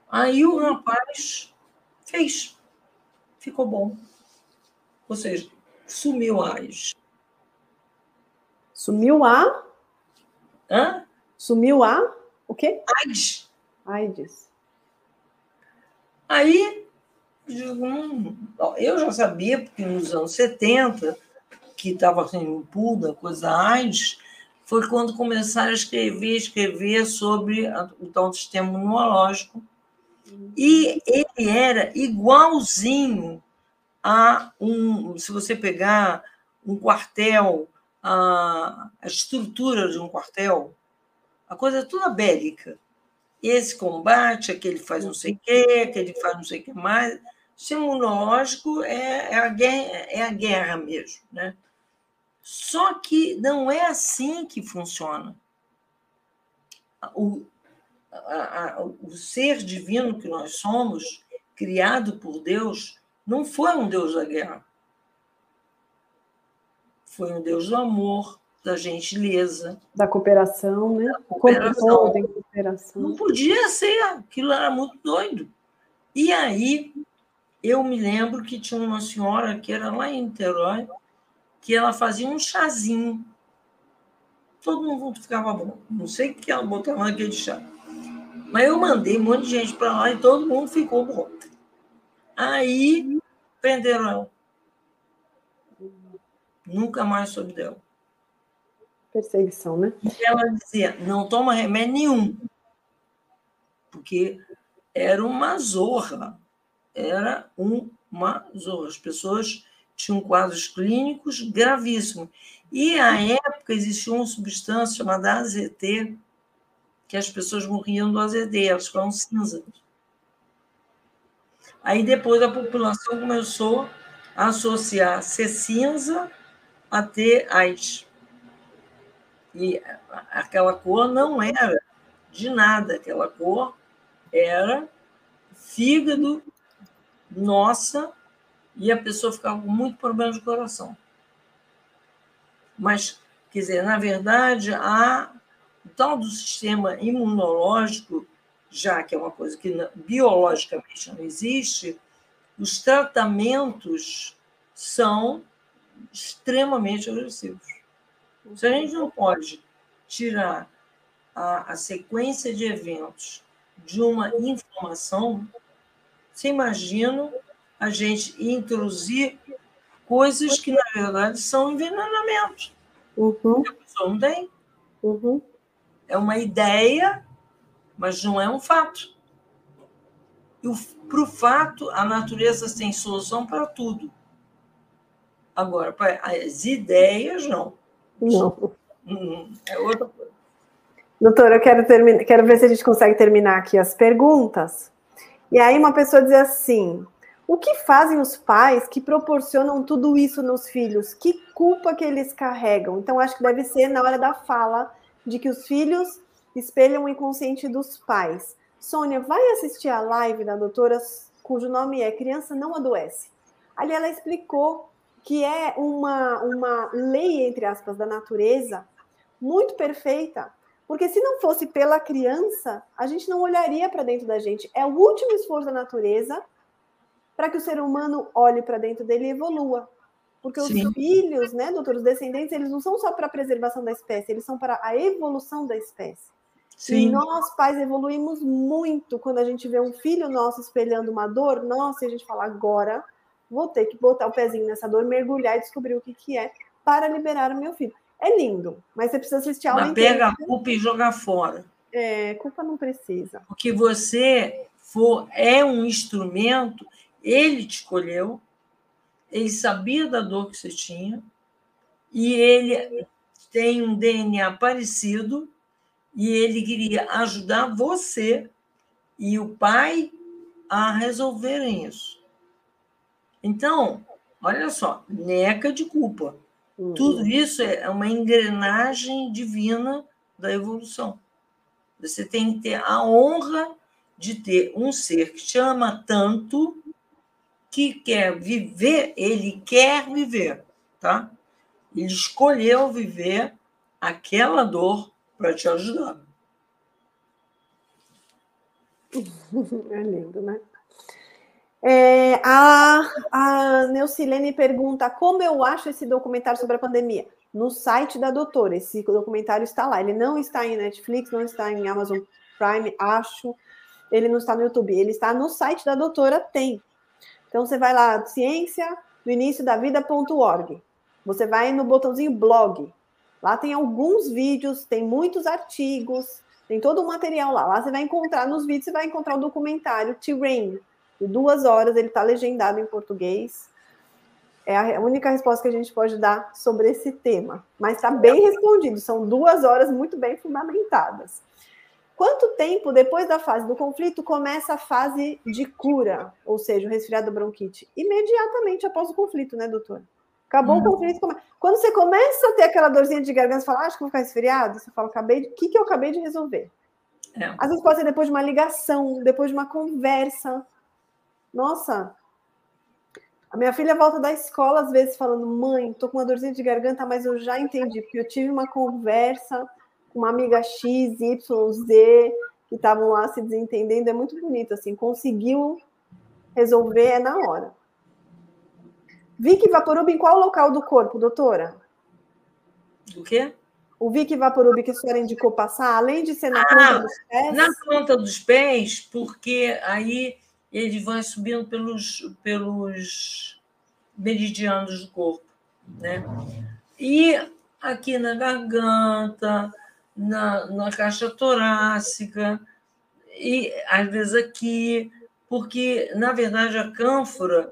Aí o rapaz fez. Ficou bom. Ou seja, sumiu a AIDS. Sumiu a? Hã? Sumiu a? O quê? AIDS. AIDS. Aí, hum, eu já sabia, porque nos anos 70, que estava sendo um pool da coisa AIDS, foi quando começaram a escrever, escrever sobre o tal sistema imunológico. E ele era igualzinho a um. Se você pegar um quartel, a, a estrutura de um quartel, a coisa é toda bélica. Esse combate, aquele faz não sei o quê, aquele faz não sei o que mais. O imunológico é, é, a guerra, é a guerra mesmo. Né? Só que não é assim que funciona. O, a, a, o ser divino que nós somos, criado por Deus, não foi um Deus da guerra. Foi um Deus do amor, da gentileza. Da cooperação, né? Da cooperação. cooperação. Não podia ser, aquilo era muito doido. E aí, eu me lembro que tinha uma senhora que era lá em Niterói, que ela fazia um chazinho. Todo mundo ficava bom. Não sei o que ela botava naquele chá. Mas eu mandei um monte de gente para lá e todo mundo ficou bom. Aí prenderam ela. Nunca mais soube dela. Perseguição, né? E ela dizia: não toma remédio nenhum. Porque era uma zorra. Era uma zorra. As pessoas tinham quadros clínicos gravíssimos. E, à época, existia uma substância chamada AZT, que as pessoas morriam do AZD, elas ficavam cinzas. Aí, depois, a população começou a associar ser cinza a ter AIDS. E aquela cor não era de nada, aquela cor era fígado, nossa, e a pessoa ficava com muito problema de coração. Mas, quer dizer, na verdade, o tal do sistema imunológico, já que é uma coisa que biologicamente não existe, os tratamentos são extremamente agressivos. Se a gente não pode tirar a, a sequência de eventos de uma inflamação, você imagina a gente introduzir coisas que, na verdade, são envenenamentos. Uhum. A pessoa não tem. Uhum. É uma ideia, mas não é um fato. E para o fato, a natureza tem solução para tudo. Agora, as ideias, não. Não. Hum, é outra coisa. Doutora, eu quero, terminar, quero ver se a gente consegue terminar aqui as perguntas. E aí uma pessoa diz assim: o que fazem os pais que proporcionam tudo isso nos filhos? Que culpa que eles carregam? Então, acho que deve ser na hora da fala de que os filhos espelham o inconsciente dos pais. Sônia, vai assistir a live da doutora, cujo nome é Criança Não Adoece. Ali ela explicou que é uma, uma lei, entre aspas, da natureza muito perfeita, porque se não fosse pela criança, a gente não olharia para dentro da gente. É o último esforço da natureza para que o ser humano olhe para dentro dele e evolua. Porque Sim. os filhos, né, doutor, os descendentes, eles não são só para a preservação da espécie, eles são para a evolução da espécie. Sim. E nós, pais, evoluímos muito quando a gente vê um filho nosso espelhando uma dor, nossa, e a gente fala, agora vou ter que botar o pezinho nessa dor, mergulhar e descobrir o que, que é para liberar o meu filho. É lindo, mas você precisa assistir a aula pega a culpa e joga fora. É, culpa não precisa. Porque você for, é um instrumento, ele te escolheu, ele sabia da dor que você tinha, e ele tem um DNA parecido, e ele queria ajudar você e o pai a resolverem isso. Então, olha só, neca de culpa. Uhum. Tudo isso é uma engrenagem divina da evolução. Você tem que ter a honra de ter um ser que te ama tanto que quer viver, ele quer viver, tá? Ele escolheu viver aquela dor para te ajudar. É lindo, né? É, a, a Neucilene pergunta como eu acho esse documentário sobre a pandemia. No site da doutora, esse documentário está lá. Ele não está em Netflix, não está em Amazon Prime, acho. Ele não está no YouTube, ele está no site da doutora, tem. Então você vai lá, ciência do início da vida.org. Você vai no botãozinho blog. Lá tem alguns vídeos, tem muitos artigos, tem todo o material lá. Lá você vai encontrar nos vídeos, você vai encontrar o documentário Terrain, de duas horas, ele está legendado em português. É a única resposta que a gente pode dar sobre esse tema. Mas está bem respondido, são duas horas muito bem fundamentadas. Quanto tempo depois da fase do conflito começa a fase de cura, ou seja, o resfriado bronquite? Imediatamente após o conflito, né, doutor? Acabou o conflito. Quando você começa a ter aquela dorzinha de garganta, você fala, ah, acho que vou ficar resfriado, você fala, acabei de... o que, que eu acabei de resolver? É. Às vezes pode ser depois de uma ligação, depois de uma conversa, nossa, a minha filha volta da escola às vezes falando: mãe, tô com uma dorzinha de garganta, mas eu já entendi, porque eu tive uma conversa com uma amiga X, Y, Z, que estavam lá se desentendendo. É muito bonito, assim, conseguiu resolver é na hora. Vic Vaporub em qual local do corpo, doutora? Do quê? O Vic Vaporub que a senhora indicou passar, além de ser na ah, ponta dos pés? Na ponta dos pés, porque aí ele vai subindo pelos, pelos meridianos do corpo. Né? E aqui na garganta, na, na caixa torácica, e às vezes aqui, porque, na verdade, a cânfora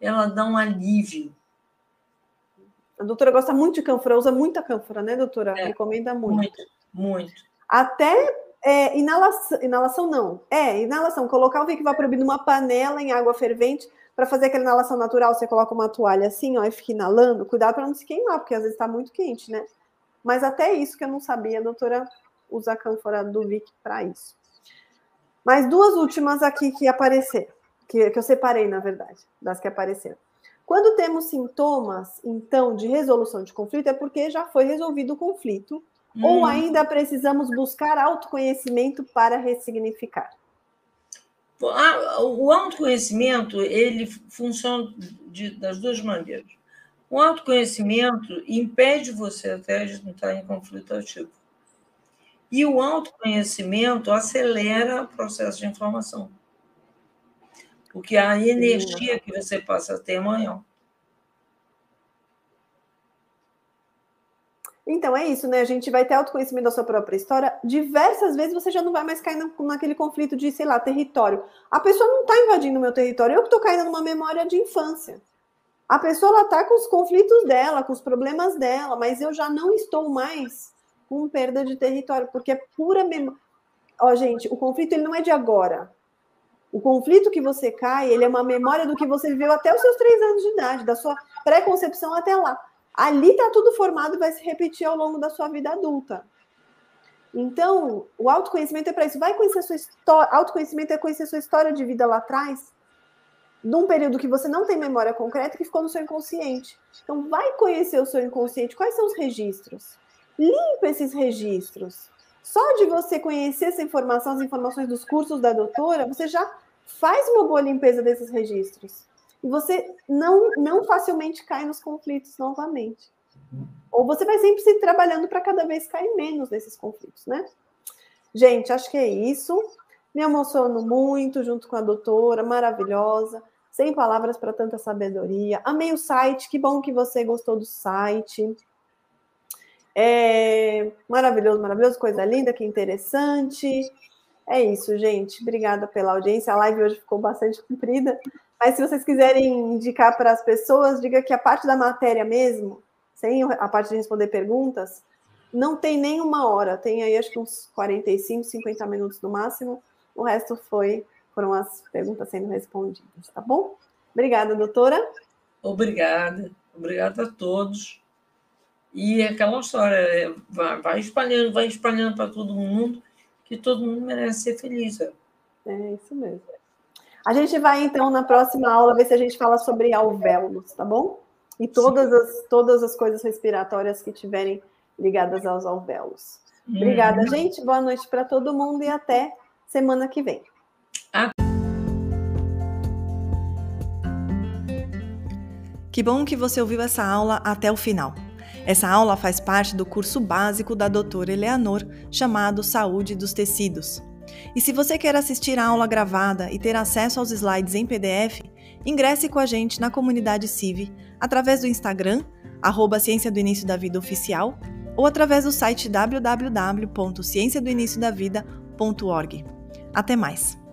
ela dá um alívio. A doutora gosta muito de cânfora, usa muita cânfora, né, doutora? É, Recomenda muito. Muito, muito. Até é, inalação, inalação não. É, inalação. Colocar o Vicvaporub numa panela em água fervente para fazer aquela inalação natural. Você coloca uma toalha assim, ó, e fica inalando. Cuidado para não se queimar, porque às vezes está muito quente, né? Mas até isso que eu não sabia, a doutora usa a cânfora do Vic para isso. Mais duas últimas aqui que apareceram, que, que eu separei, na verdade, das que apareceram. Quando temos sintomas, então, de resolução de conflito, é porque já foi resolvido o conflito Hum. Ou ainda precisamos buscar autoconhecimento para ressignificar? O autoconhecimento ele funciona de, das duas maneiras. O autoconhecimento impede você até de entrar em conflito ativo. E o autoconhecimento acelera o processo de informação. Porque a energia que você passa a ter é Então é isso, né? A gente vai ter autoconhecimento da sua própria história. Diversas vezes você já não vai mais cair naquele conflito de, sei lá, território. A pessoa não está invadindo o meu território, eu que estou caindo numa memória de infância. A pessoa ela está com os conflitos dela, com os problemas dela, mas eu já não estou mais com perda de território, porque é pura memória. Ó, gente, o conflito ele não é de agora. O conflito que você cai, ele é uma memória do que você viveu até os seus três anos de idade, da sua pré-concepção até lá ali está tudo formado e vai se repetir ao longo da sua vida adulta. Então, o autoconhecimento é para isso. Vai conhecer a sua história. Autoconhecimento é conhecer a sua história de vida lá atrás, num período que você não tem memória concreta, que ficou no seu inconsciente. Então, vai conhecer o seu inconsciente. Quais são os registros? Limpa esses registros. Só de você conhecer essa informação, as informações dos cursos da doutora, você já faz uma boa limpeza desses registros. E você não, não facilmente cai nos conflitos novamente. Ou você vai sempre se trabalhando para cada vez cair menos nesses conflitos, né? Gente, acho que é isso. Me emociono muito junto com a doutora, maravilhosa. Sem palavras para tanta sabedoria. Amei o site, que bom que você gostou do site. É maravilhoso, maravilhoso, coisa linda, que interessante. É isso, gente. Obrigada pela audiência. A live hoje ficou bastante comprida. Mas se vocês quiserem indicar para as pessoas, diga que a parte da matéria mesmo, sem a parte de responder perguntas, não tem nem uma hora. Tem aí acho que uns 45, 50 minutos no máximo. O resto foi foram as perguntas sendo respondidas, tá bom? Obrigada, doutora. Obrigada. Obrigada a todos. E é aquela história, é, vai espalhando, vai espalhando para todo mundo que todo mundo merece ser feliz. É, é isso mesmo. A gente vai, então, na próxima aula, ver se a gente fala sobre alvéolos, tá bom? E todas as, todas as coisas respiratórias que tiverem ligadas aos alvéolos. Obrigada, uhum. gente. Boa noite para todo mundo e até semana que vem. Que bom que você ouviu essa aula até o final. Essa aula faz parte do curso básico da doutora Eleanor, chamado Saúde dos Tecidos. E se você quer assistir a aula gravada e ter acesso aos slides em PDF, ingresse com a gente na comunidade CIV através do Instagram, arroba Ciência do Início da Vida Oficial, ou através do site www.cienciadoiniciodavida.org. Até mais!